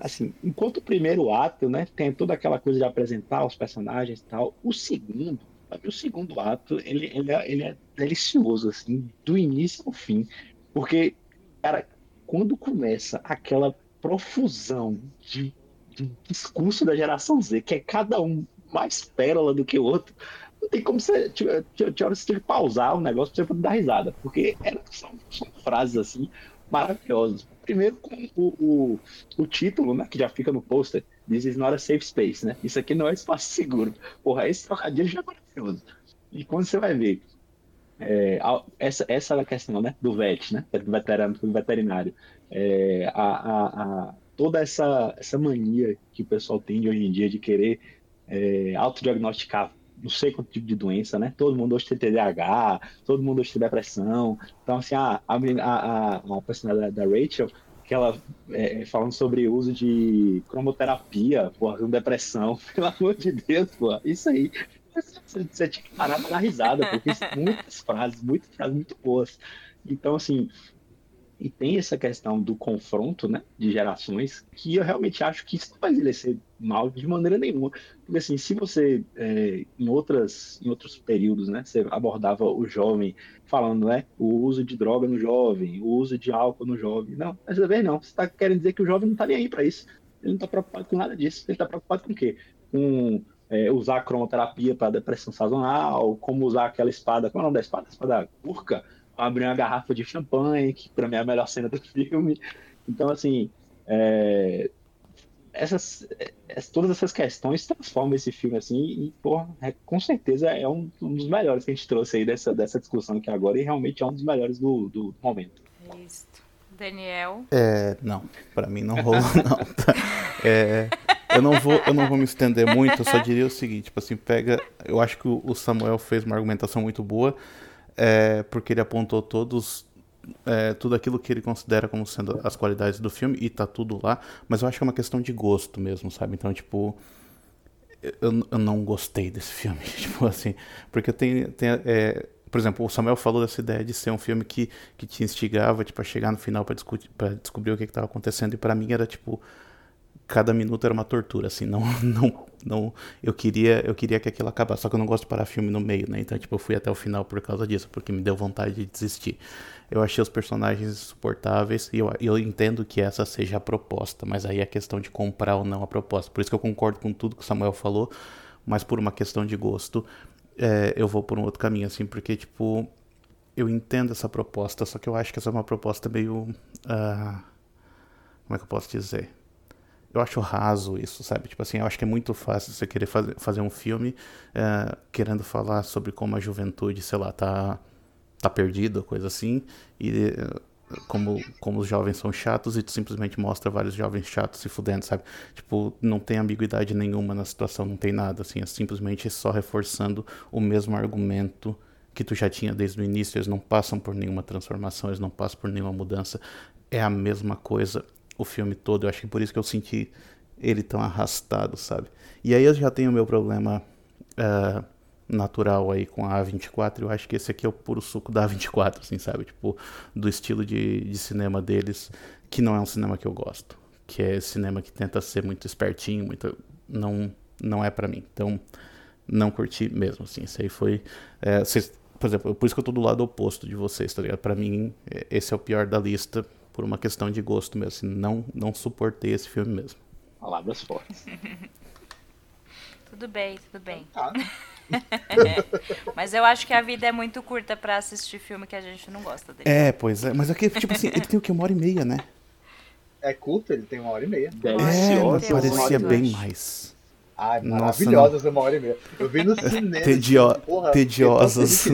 assim, enquanto o primeiro ato, né, tem toda aquela coisa de apresentar os personagens e tal, o segundo, o segundo ato, ele, ele, é, ele é delicioso, assim, do início ao fim, porque, cara, quando começa aquela profusão de, de discurso da geração Z, que é cada um mais pérola do que o outro, não tem como você. Tinha, tinha que pausar o negócio pra você dar risada. Porque era, são, são frases assim maravilhosas. Primeiro com o, o, o, título, né? Que já fica no pôster. This is not a safe space, né? Isso aqui não é espaço seguro. Porra, esse trocadilho já é maravilhoso. E quando você vai ver é, essa, essa é a questão né, do VET, né, do veterano, do veterinário. É, a, a, a, toda essa, essa mania que o pessoal tem de hoje em dia de querer é, autodiagnosticar não sei quanto tipo de doença, né? Todo mundo hoje tem TDAH, todo mundo hoje tem depressão. Então, assim, a, a, a, a personagem da, Rachel, que ela é, falando sobre o uso de cromoterapia, porra, com depressão, pelo amor de Deus, porra, isso aí. Você, você tinha que parar pra dar risada, porque muitas frases, muitas frases muito boas. Então, assim, e tem essa questão do confronto né, de gerações, que eu realmente acho que isso não vai envelhecer mal de maneira nenhuma. Porque assim, se você, é, em, outras, em outros períodos, né, você abordava o jovem falando né, o uso de droga no jovem, o uso de álcool no jovem. Não, dessa vez não. Você está querendo dizer que o jovem não está nem aí para isso. Ele não está preocupado com nada disso. Ele está preocupado com o quê? Com é, usar cromoterapia para depressão sazonal, como usar aquela espada, qual é o nome da espada? Espada curca abrir uma garrafa de champanhe, que para mim é a melhor cena do filme. Então, assim, é, essas, é, todas essas questões transformam esse filme assim e, porra, é, com certeza é um, um, dos melhores que a gente trouxe aí dessa, dessa discussão aqui agora e realmente é um dos melhores do, do momento. É isso. Daniel? É, não, para mim não rolou não. É, eu não vou, eu não vou me estender muito, eu só diria o seguinte, tipo assim, pega, eu acho que o Samuel fez uma argumentação muito boa, é, porque ele apontou todos é, tudo aquilo que ele considera como sendo as qualidades do filme e tá tudo lá, mas eu acho que é uma questão de gosto mesmo, sabe? Então, tipo, eu, eu não gostei desse filme, tipo assim, porque tem, tem é, por exemplo, o Samuel falou dessa ideia de ser um filme que, que te instigava, tipo, a chegar no final para descobrir o que estava acontecendo, e para mim era tipo cada minuto era uma tortura, assim, não, não, não, eu queria, eu queria que aquilo acabasse, só que eu não gosto de parar filme no meio, né, então, tipo, eu fui até o final por causa disso, porque me deu vontade de desistir. Eu achei os personagens insuportáveis, e eu, eu entendo que essa seja a proposta, mas aí é questão de comprar ou não a proposta, por isso que eu concordo com tudo que o Samuel falou, mas por uma questão de gosto, é, eu vou por um outro caminho, assim, porque, tipo, eu entendo essa proposta, só que eu acho que essa é uma proposta meio, uh, como é que eu posso dizer? Eu acho raso isso, sabe? Tipo assim, eu acho que é muito fácil você querer fazer, fazer um filme uh, querendo falar sobre como a juventude, sei lá, tá, tá perdida, coisa assim, e uh, como, como os jovens são chatos e tu simplesmente mostra vários jovens chatos se fudendo, sabe? Tipo, não tem ambiguidade nenhuma na situação, não tem nada, assim, é simplesmente só reforçando o mesmo argumento que tu já tinha desde o início, eles não passam por nenhuma transformação, eles não passam por nenhuma mudança, é a mesma coisa o filme todo. Eu acho que por isso que eu senti ele tão arrastado, sabe? E aí eu já tenho o meu problema uh, natural aí com a A24. Eu acho que esse aqui é o puro suco da A24, assim, sabe? Tipo, do estilo de, de cinema deles, que não é um cinema que eu gosto. Que é cinema que tenta ser muito espertinho, muito. Não, não é para mim. Então, não curti mesmo, assim. Isso aí foi. É, por exemplo, por isso que eu tô do lado oposto de vocês, tá ligado? Pra mim, esse é o pior da lista por uma questão de gosto mesmo. Assim, não, não suportei esse filme mesmo. Palavras fortes. tudo bem, tudo bem. Tá. mas eu acho que a vida é muito curta para assistir filme que a gente não gosta dele. É, pois é. Mas aqui, tipo assim, ele tem o que? Uma hora e meia, né? É curto, ele tem uma hora e meia. É, mas parecia bem mais. Ai, maravilhosas uma hora e meia. Eu vi no cinema. Tedio... Porra, tediosos,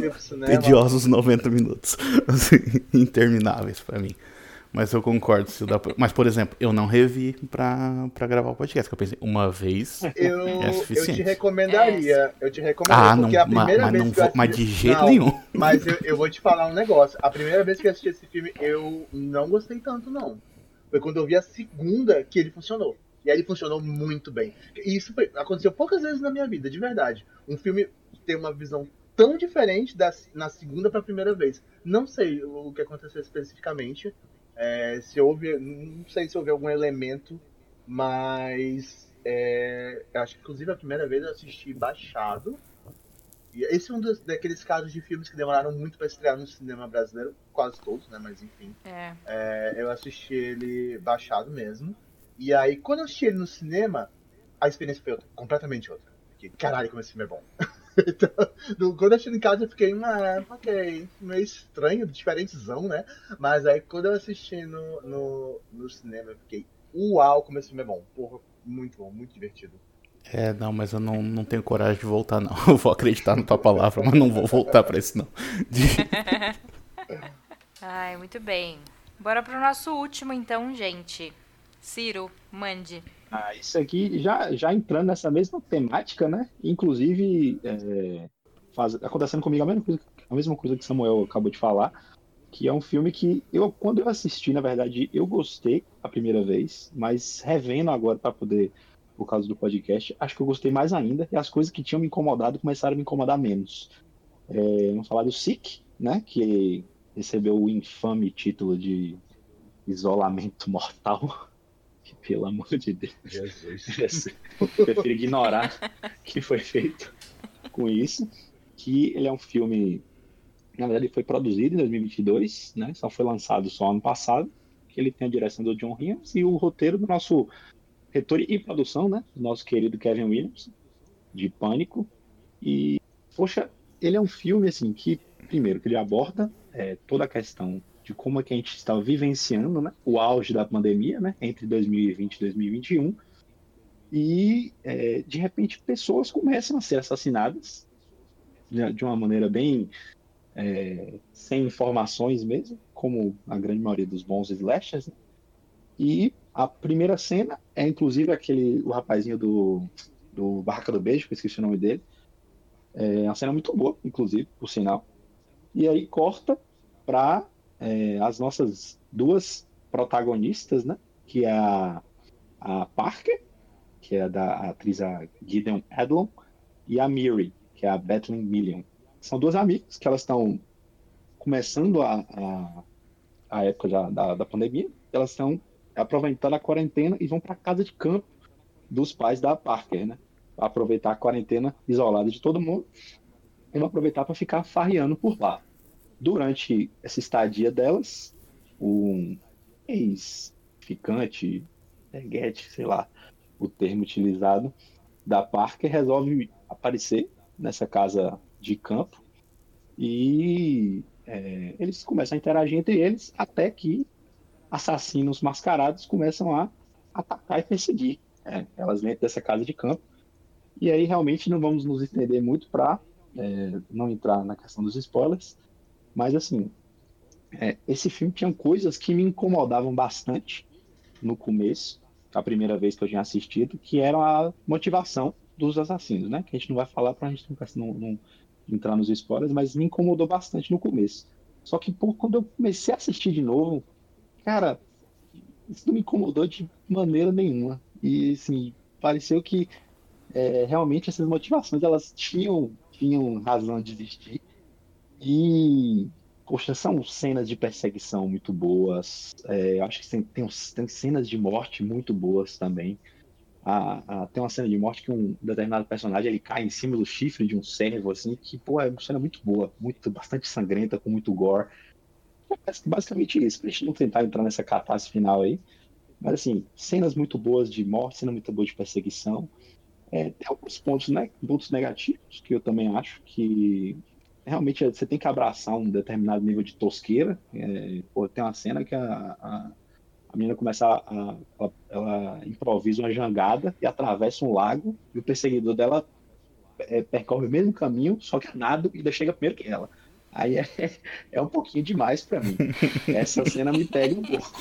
tediosos 90 minutos. Assim, intermináveis para mim. Mas eu concordo. Se dá pra... Mas, por exemplo, eu não revi pra, pra gravar o podcast. Que eu pensei, uma vez eu, é suficiente. Eu te recomendaria. Eu te recomendaria. Ah, porque não, a primeira mas, vez mas, que mas de jeito não, nenhum. Mas eu, eu vou te falar um negócio. A primeira vez que eu assisti esse filme, eu não gostei tanto, não. Foi quando eu vi a segunda que ele funcionou. E aí ele funcionou muito bem. E isso foi, aconteceu poucas vezes na minha vida, de verdade. Um filme ter uma visão tão diferente da, na segunda para a primeira vez. Não sei o que aconteceu especificamente, é, se houve, não sei se houve algum elemento, mas é, acho que inclusive a primeira vez eu assisti baixado. E esse é um dos, daqueles casos de filmes que demoraram muito para estrear no cinema brasileiro, quase todos, né? Mas enfim. É. É, eu assisti ele baixado mesmo. E aí, quando eu assisti ele no cinema, a experiência foi outra, completamente outra. Porque, caralho, como esse filme é bom. então, quando eu assisti em casa eu fiquei, ah, ok, meio estranho, diferentezão, né? Mas aí quando eu assisti no, no, no cinema eu fiquei, uau, como esse filme é bom. Porra, muito bom, muito divertido. É, não, mas eu não, não tenho coragem de voltar, não. Eu vou acreditar na tua palavra, mas não vou voltar pra isso, não. De... Ai, muito bem. Bora pro nosso último, então, gente. Ciro, mande. Ah, isso aqui já, já entrando nessa mesma temática, né? Inclusive, é, faz, acontecendo comigo a mesma, coisa, a mesma coisa que Samuel acabou de falar, que é um filme que eu, quando eu assisti, na verdade, eu gostei a primeira vez, mas revendo agora para poder, por causa do podcast, acho que eu gostei mais ainda, e as coisas que tinham me incomodado começaram a me incomodar menos. É, vamos falar do Sick, né? Que recebeu o infame título de Isolamento Mortal. Pelo amor de Deus. Jesus. Prefiro ignorar que foi feito com isso. Que ele é um filme. Na verdade, ele foi produzido em 2022, né? Só foi lançado só ano passado. Que ele tem a direção do John Williams e o roteiro do nosso retor e produção, né? Do nosso querido Kevin Williams, de Pânico. E, poxa, ele é um filme, assim, que, primeiro, que ele aborda é, toda a questão de como é que a gente está vivenciando né, o auge da pandemia né, entre 2020 e 2021. E, é, de repente, pessoas começam a ser assassinadas de uma maneira bem é, sem informações mesmo, como a grande maioria dos bons slashers. Né? E a primeira cena é, inclusive, aquele o rapazinho do, do Barraca do Beijo, que eu esqueci o nome dele. É uma cena muito boa, inclusive, por sinal. E aí corta para é, as nossas duas protagonistas, né? Que é a, a Parker, que é da atriz a Gideon Adlon, e a Miri, que é a Bethlehem Million. São duas amigas que elas estão começando a, a, a época da, da, da pandemia, elas estão aproveitando a quarentena e vão para casa de campo dos pais da Parker, né? Aproveitar a quarentena isolada de todo mundo e vão aproveitar para ficar farreando por lá. Durante essa estadia delas, um ex-ficante, erguete, sei lá, o termo utilizado, da Parker resolve aparecer nessa casa de campo e é, eles começam a interagir entre eles até que assassinos mascarados começam a atacar e perseguir é, elas dentro dessa casa de campo. E aí realmente não vamos nos estender muito para é, não entrar na questão dos spoilers, mas assim, é, esse filme tinha coisas que me incomodavam bastante no começo, a primeira vez que eu tinha assistido, que era a motivação dos assassinos, né? Que a gente não vai falar para a gente não, não, entrar nos spoilers, mas me incomodou bastante no começo. Só que pô, quando eu comecei a assistir de novo, cara, isso não me incomodou de maneira nenhuma. E assim, pareceu que é, realmente essas motivações elas tinham, tinham razão de existir. E Poxa, são cenas de perseguição muito boas. É, acho que tem, tem, tem, cenas de morte muito boas também. Tem uma cena de morte que um determinado personagem ele cai em cima do chifre de um servo, assim, que pô, é uma cena muito boa, muito, bastante sangrenta, com muito gore. É basicamente isso, pra gente não tentar entrar nessa catástrofe final aí. Mas assim, cenas muito boas de morte, cena muito boa de perseguição. É, tem alguns pontos, né, pontos negativos que eu também acho que realmente você tem que abraçar um determinado nível de tosqueira. É, pô, tem uma cena que a, a, a menina começa a, a ela, ela, improvisa uma jangada e atravessa um lago e o perseguidor dela é, percorre o mesmo caminho, só que nada e ainda chega primeiro que ela. Aí é, é um pouquinho demais para mim. Essa cena me pega um pouco.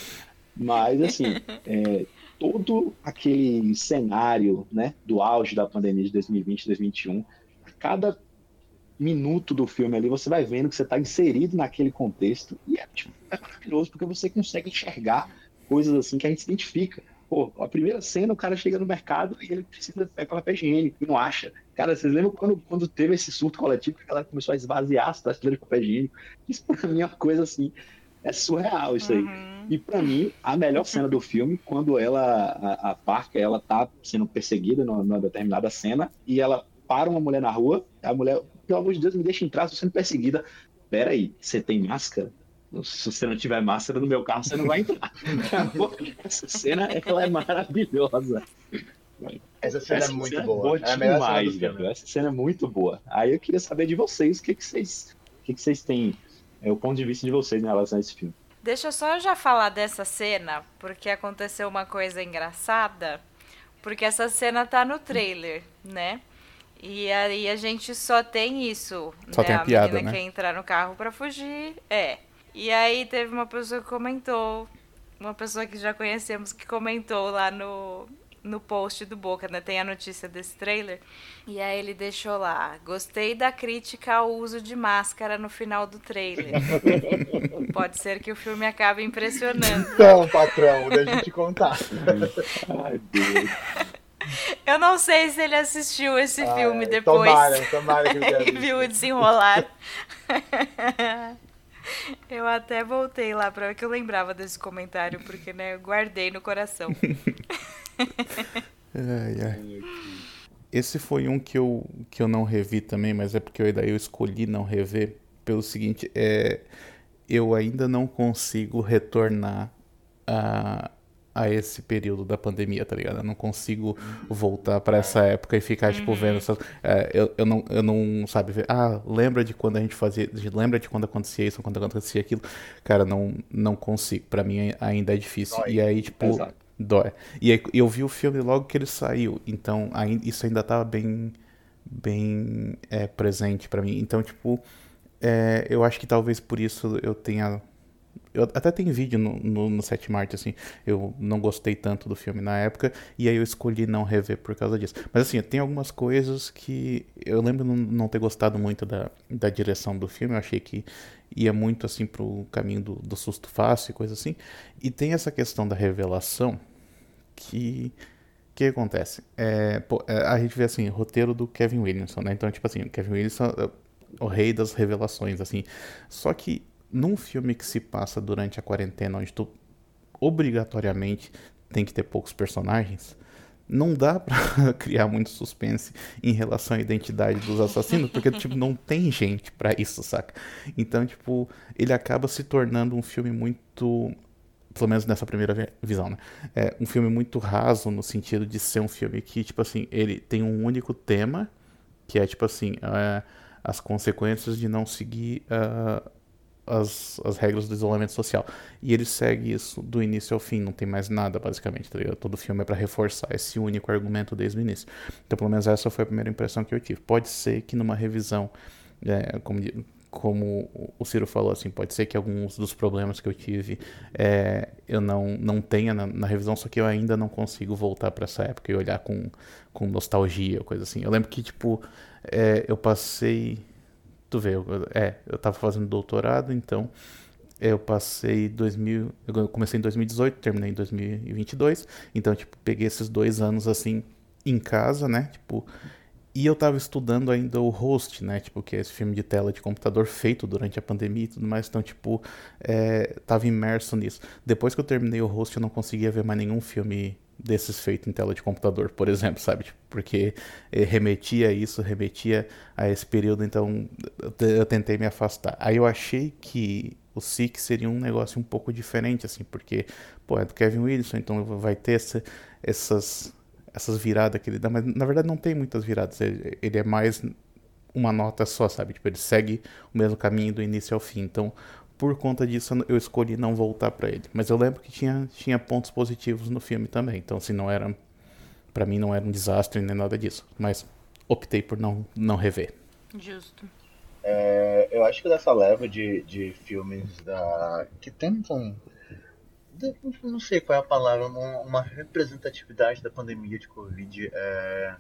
Mas, assim, é, todo aquele cenário né, do auge da pandemia de 2020 2021, a cada minuto do filme ali, você vai vendo que você está inserido naquele contexto e é, tipo, é maravilhoso porque você consegue enxergar coisas assim que a gente se identifica. Pô, a primeira cena, o cara chega no mercado e ele precisa pegar papel higiênico e não acha. Cara, vocês lembram quando, quando teve esse surto coletivo que a galera começou a esvaziar as prateleiras de papel higiênico? Isso pra mim é uma coisa assim, é surreal isso aí. Uhum. E para mim, a melhor cena do filme, quando ela, a, a Parker, ela tá sendo perseguida numa determinada cena e ela para uma mulher na rua, a mulher pelo amor de Deus, me deixa entrar, estou sendo perseguida. Pera aí, você tem máscara? Se você não tiver máscara no meu carro, você não vai entrar. Essa cena ela é maravilhosa. Essa cena Essa é muito cena é boa. É demais, velho. Essa cena é muito boa. Aí eu queria saber de vocês, o que, que vocês. O que, que vocês têm. É o ponto de vista de vocês em relação a esse filme. Deixa eu só já falar dessa cena, porque aconteceu uma coisa engraçada. Porque essa cena tá no trailer, né? E aí a gente só tem isso. Só né? tem a, a piada, menina né? quer entrar no carro para fugir. É. E aí teve uma pessoa que comentou, uma pessoa que já conhecemos que comentou lá no, no post do Boca, né? Tem a notícia desse trailer. E aí ele deixou lá: Gostei da crítica ao uso de máscara no final do trailer. Pode ser que o filme acabe impressionando. Então, patrão, deixa eu te contar. Ai, Deus. Eu não sei se ele assistiu esse ah, filme depois. Tomara, tomara que ele E viu o desenrolar. eu até voltei lá para ver que eu lembrava desse comentário, porque né, eu guardei no coração. ai, ai. Esse foi um que eu, que eu não revi também, mas é porque eu, daí eu escolhi não rever pelo seguinte, é, eu ainda não consigo retornar a, a esse período da pandemia, tá ligado? Eu não consigo voltar para essa época e ficar, tipo, uhum. vendo essas. É, eu, eu, não, eu não, sabe, ver, ah, lembra de quando a gente fazia. Lembra de quando acontecia isso, quando acontecia aquilo? Cara, não, não consigo. para mim ainda é difícil. Dói. E aí, tipo. Exato. Dói. E aí, eu vi o filme logo que ele saiu, então ainda, isso ainda tava bem, bem é, presente para mim. Então, tipo, é, eu acho que talvez por isso eu tenha eu até tem vídeo no, no, no 7 Marte, assim. Eu não gostei tanto do filme na época. E aí eu escolhi não rever por causa disso. Mas assim, tem algumas coisas que. Eu lembro não, não ter gostado muito da, da direção do filme. Eu achei que ia muito assim pro caminho do, do susto fácil e coisa assim. E tem essa questão da revelação que. O que acontece? É, pô, é, a gente vê assim, roteiro do Kevin Williamson, né? Então, tipo assim, o Kevin Williamson é o rei das revelações, assim. Só que num filme que se passa durante a quarentena, onde tu obrigatoriamente tem que ter poucos personagens, não dá para criar muito suspense em relação à identidade dos assassinos, porque tipo não tem gente para isso, saca? Então, tipo, ele acaba se tornando um filme muito pelo menos nessa primeira visão, né? É um filme muito raso no sentido de ser um filme que, tipo assim, ele tem um único tema, que é, tipo assim, é, as consequências de não seguir uh, as, as regras do isolamento social. E ele segue isso do início ao fim, não tem mais nada, basicamente, tá ligado? Todo filme é para reforçar esse único argumento desde o início. Então, pelo menos essa foi a primeira impressão que eu tive. Pode ser que numa revisão, é, como, como o Ciro falou, assim, pode ser que alguns dos problemas que eu tive é, eu não, não tenha na, na, revisão, só que eu ainda não consigo voltar para essa época e olhar com, com nostalgia, coisa assim. Eu lembro que, tipo, é, eu passei tu vê, eu, é, eu tava fazendo doutorado, então eu passei 2000, eu comecei em 2018, terminei em 2022, então tipo, peguei esses dois anos assim em casa, né? Tipo, e eu tava estudando ainda o Host, né? Tipo, que é esse filme de tela de computador feito durante a pandemia e tudo mais. Então, tipo, é, tava imerso nisso. Depois que eu terminei o Host, eu não conseguia ver mais nenhum filme desses feitos em tela de computador, por exemplo, sabe? Tipo, porque eh, remetia a isso, remetia a esse período, então eu tentei me afastar. Aí eu achei que o SIC seria um negócio um pouco diferente, assim, porque, pô, é do Kevin Wilson, então vai ter essa, essas, essas viradas que ele dá, mas na verdade não tem muitas viradas, ele, ele é mais uma nota só, sabe? Tipo, ele segue o mesmo caminho do início ao fim, então por conta disso eu escolhi não voltar para ele. Mas eu lembro que tinha, tinha pontos positivos no filme também. Então, assim, não era. para mim não era um desastre nem nada disso. Mas optei por não, não rever. Justo. É, eu acho que dessa leva de, de filmes da, que tentam. Não sei qual é a palavra, uma, representatividade da pandemia de Covid. É,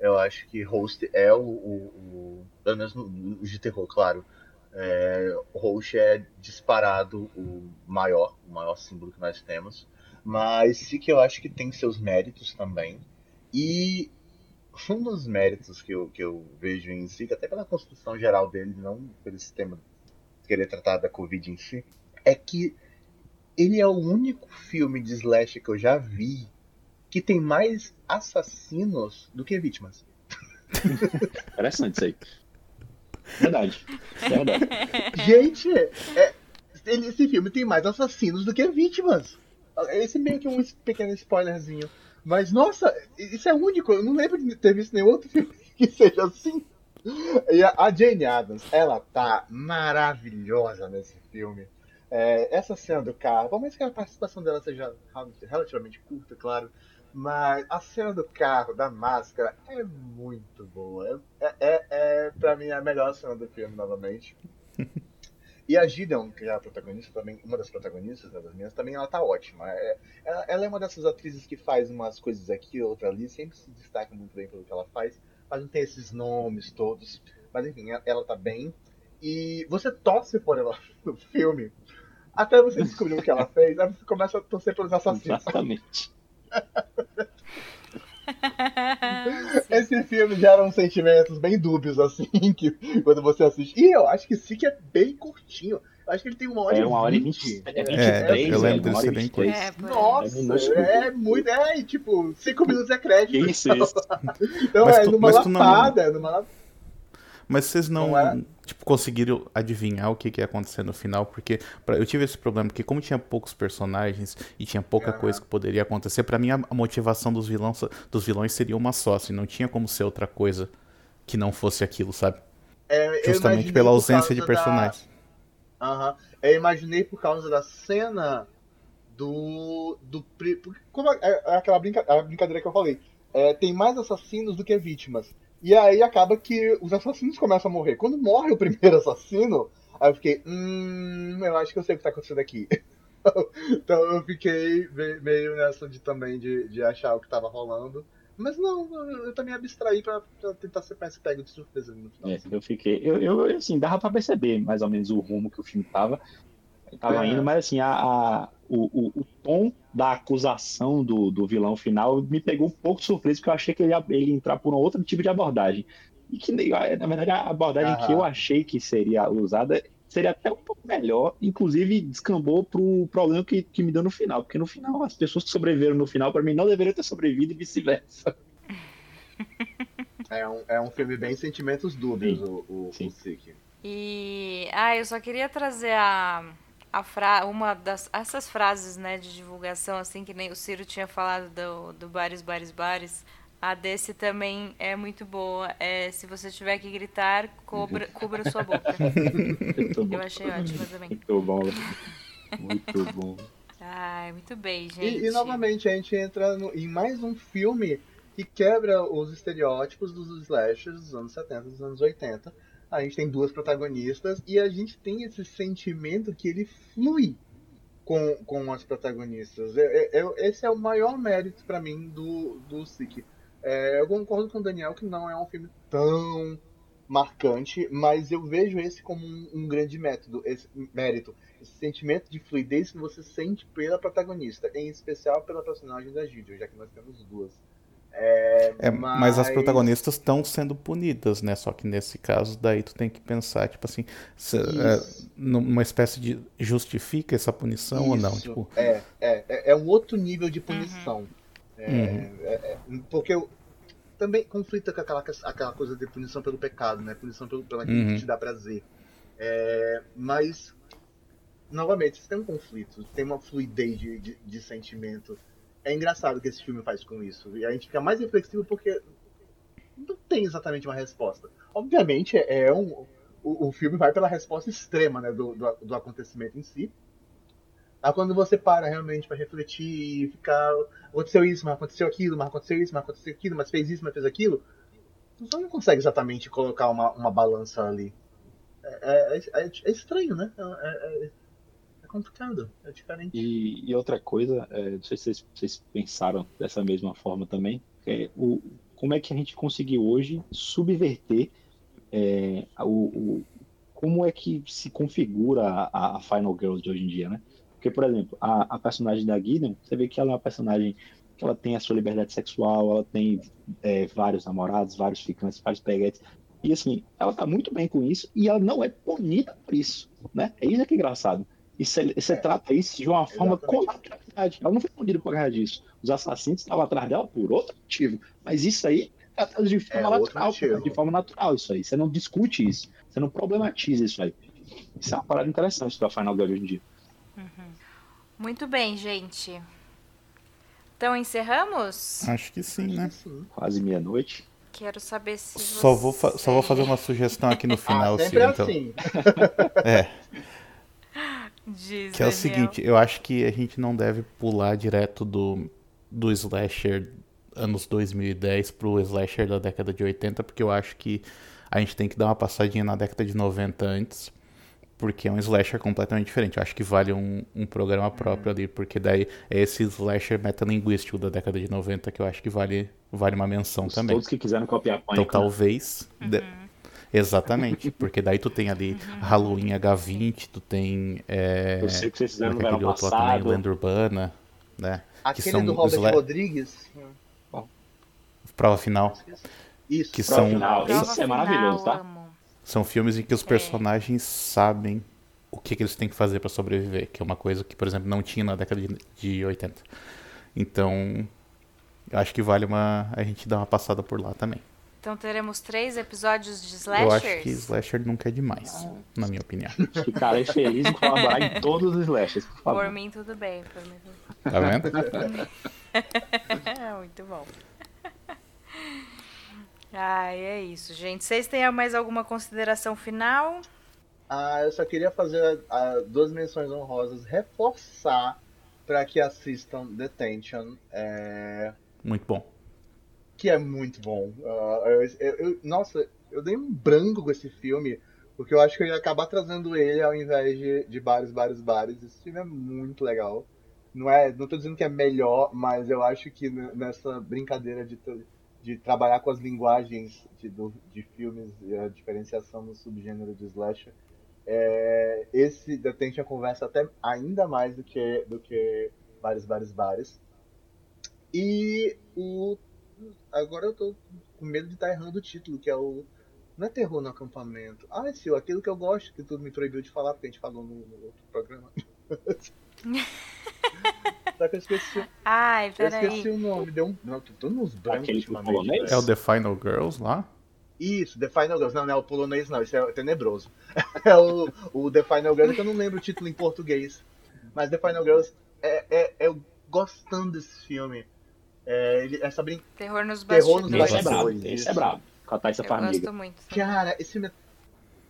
eu acho que Host é o, o, o. Pelo menos os de terror, claro é, Roche é disparado o maior, o maior símbolo que nós temos. Mas sim que eu acho que tem seus méritos também. E um dos méritos que eu, que eu vejo em si, até pela construção geral dele, não pelo sistema querer tratar da Covid em si, é que ele é o único filme de slash que eu já vi que tem mais assassinos do que vítimas. Interessante isso aí. Verdade. Verdade. Gente, é, esse filme tem mais assassinos do que vítimas. Esse meio que um pequeno spoilerzinho. Mas, nossa, isso é único. Eu não lembro de ter visto nenhum outro filme que seja assim. E a Jane Adams, ela tá maravilhosa nesse filme. É, essa cena do carro, por mais que a participação dela seja relativamente curta, claro, mas a cena do carro, da máscara, é muito boa. É, é, é pra mim, a melhor cena do filme, novamente. E a Gideon, que é a protagonista, também, uma das protagonistas, né, das minhas, também ela tá ótima. É, ela, ela, é uma dessas atrizes que faz umas coisas aqui, outra ali, sempre se destaca muito bem pelo que ela faz, mas não tem esses nomes todos. Mas enfim, ela, ela tá bem. E você torce por ela no filme, até você descobrir o que ela fez, aí você começa a torcer pelos assassinos. Exatamente. Esse filme gera uns sentimentos bem dúbios, assim, que, quando você assiste. E eu acho que sim que é bem curtinho. Eu acho que ele tem uma hora é, uma hora e vinte. É, 23, é, eu lembro desse bem coisa. É, Nossa, é, é, muito. É, tipo, cinco minutos é crédito. Isso, isso. então mas é numa lapada, não... numa lapada. Mas vocês não, não é? tipo, conseguiram adivinhar o que, que ia acontecer no final? Porque pra, eu tive esse problema, porque como tinha poucos personagens e tinha pouca uhum. coisa que poderia acontecer, para mim a, motivação dos vilões, dos vilões seria uma só, assim, não tinha como ser outra coisa que não fosse aquilo, sabe? É, Justamente pela ausência de personagens. Da... Uhum. Eu imaginei por causa da cena do. do como é, é aquela brinca... a brincadeira que eu falei. É, tem mais assassinos do que vítimas. E aí acaba que os assassinos começam a morrer. Quando morre o primeiro assassino, aí eu fiquei, hum, eu acho que eu sei o que tá acontecendo aqui. então eu fiquei meio nessa de também de, de achar o que tava rolando. Mas não, eu também abstraí pra, pra tentar ser mais pego de surpresa no final. É, eu fiquei. Eu, eu, assim, dava pra perceber mais ou menos o rumo que o filme tava. Tava é. indo, mas assim, a, a o, o, o, tom da acusação do, do vilão final me pegou um pouco surpreso, porque eu achei que ele ia, ele ia entrar por um outro tipo de abordagem. E que, na verdade, a abordagem que eu achei que seria usada seria até um pouco melhor, inclusive descambou pro problema que, que me deu no final, porque no final as pessoas que sobreviveram no final, para mim, não deveriam ter sobrevivido e vice-versa. É um, é um filme bem sentimentos dúbios, Sim. o, o, Sim. o E. Ah, eu só queria trazer a, a fra... uma das essas frases, né, de divulgação, assim, que nem o Ciro tinha falado do, do Bares, Bares, Bares. A desse também é muito boa. É, se você tiver que gritar, cobra, cubra sua boca. eu achei ótima também. Muito bom. Muito bom. Ai, muito bem, gente. E, e novamente a gente entra no, em mais um filme que quebra os estereótipos dos slashers dos anos 70, dos anos 80. A gente tem duas protagonistas e a gente tem esse sentimento que ele flui com, com as protagonistas. É, é, é esse é o maior mérito para mim do, do Sick. É, eu concordo com o Daniel que não é um filme tão marcante, mas eu vejo esse como um, um grande método, esse mérito, esse sentimento de fluidez que você sente pela protagonista, em especial pela personagem da Gideon, já que nós temos duas. É, é, mas... mas... as protagonistas estão sendo punidas, né? Só que nesse caso, daí tu tem que pensar, tipo assim, se, é, numa espécie de justifica essa punição Isso. ou não? Tipo... É, é, é, é um outro nível de punição. Uhum. É, é, porque eu, também conflita com aquela, aquela coisa de punição pelo pecado, né? Punição pelo, pela uhum. que te dá prazer. mas, novamente, você tem um conflito, tem uma fluidez de, de, de sentimento é engraçado que esse filme faz com isso. E a gente fica mais reflexivo porque não tem exatamente uma resposta. Obviamente, é um. O, o filme vai pela resposta extrema né, do, do, do acontecimento em si. Aí quando você para realmente para refletir e ficar. Aconteceu isso, mas aconteceu aquilo, mas aconteceu isso, mas aconteceu aquilo, mas fez isso, mas fez aquilo. Você não consegue exatamente colocar uma, uma balança ali. É, é, é, é estranho, né? É, é complicado, é diferente. E, e outra coisa, é, não sei se vocês, vocês, pensaram dessa mesma forma também, é o, como é que a gente conseguiu hoje subverter é, o, o, como é que se configura a, a, Final Girls de hoje em dia, né? Porque, por exemplo, a, a personagem da Gideon, você vê que ela é uma personagem que ela tem a sua liberdade sexual, ela tem é, vários namorados, vários ficantes, vários peguetes, e assim, ela tá muito bem com isso e ela não é punida por isso, né? É isso que é engraçado. E você, você trata isso de uma forma com naturalidade. Ela não foi pundida por causa disso. Os assassinos estavam atrás dela por outro motivo. Mas isso aí é de forma é natural, de forma natural isso aí. Você não discute isso. Você não problematiza isso aí. Isso é uma parada interessante da Final Girl hoje em dia. Uhum. Muito bem, gente. Então encerramos? Acho que sim, né? Quase meia-noite. Quero saber se. Só, você... vou só vou fazer uma sugestão aqui no final, ah, sempre então. assim. é. Diz, que é o seguinte, eu acho que a gente não deve pular direto do, do slasher anos 2010 pro slasher da década de 80, porque eu acho que a gente tem que dar uma passadinha na década de 90 antes, porque é um slasher completamente diferente. Eu acho que vale um, um programa próprio ali, porque daí é esse slasher metalinguístico da década de 90 que eu acho que vale, vale uma menção Os também. Todos que quiserem copiar Então talvez... Uhum. De Exatamente, porque daí tu tem ali uhum. Halloween H20, tu tem. É, Eu sei que vocês fizeram no verão passado. Também, Lenda Urbana, né? Aquele que são do Robert sla... Rodrigues. Bom. Prova final. Isso, que são, final. Isso é maravilhoso, tá? São filmes em que os é. personagens é. sabem o que, que, eles têm que fazer para sobreviver, que é uma coisa que, por exemplo, não tinha na década de, de 80. Então, acho que vale uma a gente dar uma passada por lá também. Então teremos três episódios de slashers? Eu acho que slasher nunca é demais, ah. na minha opinião. Ficarei feliz em colaborar em todos os slashers, por favor. Por mim tudo bem, por mim tudo Tá vendo? Muito bom. Ah, é isso, gente. Vocês têm mais alguma consideração final? Ah, eu só queria fazer ah, duas menções honrosas, reforçar para que assistam Detention. É... Muito bom que é muito bom. Uh, eu, eu, nossa, eu dei um branco com esse filme, porque eu acho que eu ia acabar trazendo ele ao invés de, de Bares, Bares, Bares. Esse filme é muito legal. Não é, não tô dizendo que é melhor, mas eu acho que nessa brincadeira de, de trabalhar com as linguagens de, do, de filmes e a diferenciação no subgênero de slasher, é, esse a conversa até ainda mais do que do que Bares, Bares, Bares. E o agora eu tô com medo de estar tá errando o título, que é o Não é terror no acampamento. Ah, Sil, aquilo que eu gosto, que tu me proibiu de falar, porque a gente falou no, no outro programa. Só que eu esqueci. Ai, peraí. Eu esqueci o nome. Deu um. Não, tô nos brancos ultimamente. É o The Final Girls lá? Isso, The Final Girls. Não, não é o polonês, não. Isso é tenebroso. é o, o The Final Girls, que eu não lembro o título em português. Mas The Final Girls é, é, é eu gostando desse filme. É, ele, essa brin... Terror nos bastidores. Terror nos bastidores. Esse é brabo. Com a Thaisa Farmiga. Gosto muito. Cara, esse filme é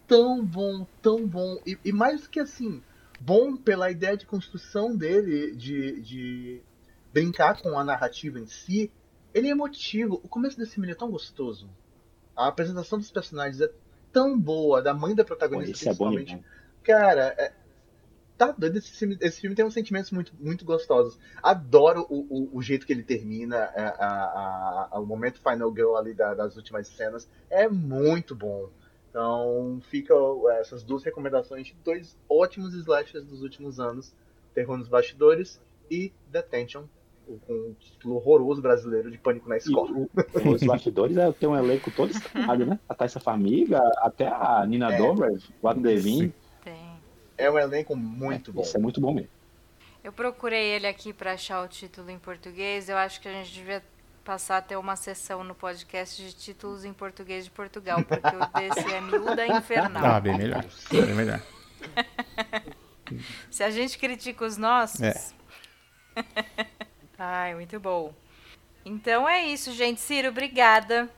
tão bom, tão bom. E, e, mais que assim, bom pela ideia de construção dele, de, de brincar com a narrativa em si. Ele é emotivo. O começo desse filme é tão gostoso. A apresentação dos personagens é tão boa, da mãe da protagonista, Pô, principalmente. É bom, Cara, é, tá doido. Esse filme, esse filme tem uns sentimentos muito, muito gostosos. Adoro o, o, o jeito que ele termina, é, a, a, a, o momento Final Girl ali da, das últimas cenas. É muito bom. Então, fica essas duas recomendações de dois ótimos slashers dos últimos anos: Terror nos Bastidores e Detention, com um título horroroso brasileiro de Pânico na Escola. E, os bastidores é, tem um elenco todo estranho, né? A Thaisa Famiga, até a Nina é, Dobrev, o Adam Devine. É um elenco muito é, bom. Isso é muito bom mesmo. Eu procurei ele aqui para achar o título em português. Eu acho que a gente devia passar a ter uma sessão no podcast de títulos em português de Portugal, porque o desse é miúda infernal. Ah, bem melhor. Bem melhor. Se a gente critica os nossos. É. Ai, muito bom. Então é isso, gente. Ciro, obrigada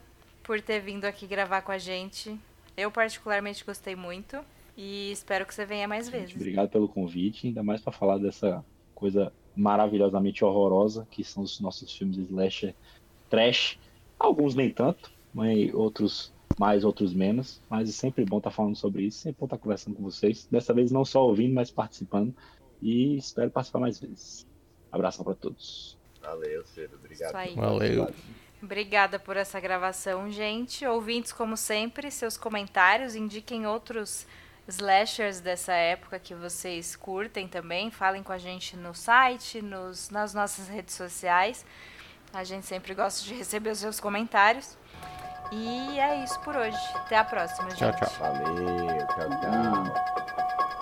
por ter vindo aqui gravar com a gente. Eu particularmente gostei muito. E espero que você venha mais Gente, vezes. Obrigado pelo convite, ainda mais para falar dessa coisa maravilhosamente horrorosa que são os nossos filmes slasher trash. Alguns nem tanto, mas outros mais, outros menos. Mas é sempre bom estar tá falando sobre isso, sempre bom estar tá conversando com vocês. Dessa vez não só ouvindo, mas participando. E espero participar mais vezes. Abração para todos. Valeu, Ciro. Obrigado. Isso aí. Valeu. Obrigada por essa gravação, gente. Ouvintes, como sempre, seus comentários indiquem outros slashers dessa época que vocês curtem também. Falem com a gente no site, nos, nas nossas redes sociais. A gente sempre gosta de receber os seus comentários. E é isso por hoje. Até a próxima, gente. Tchau, tchau. Valeu, tchau, tchau.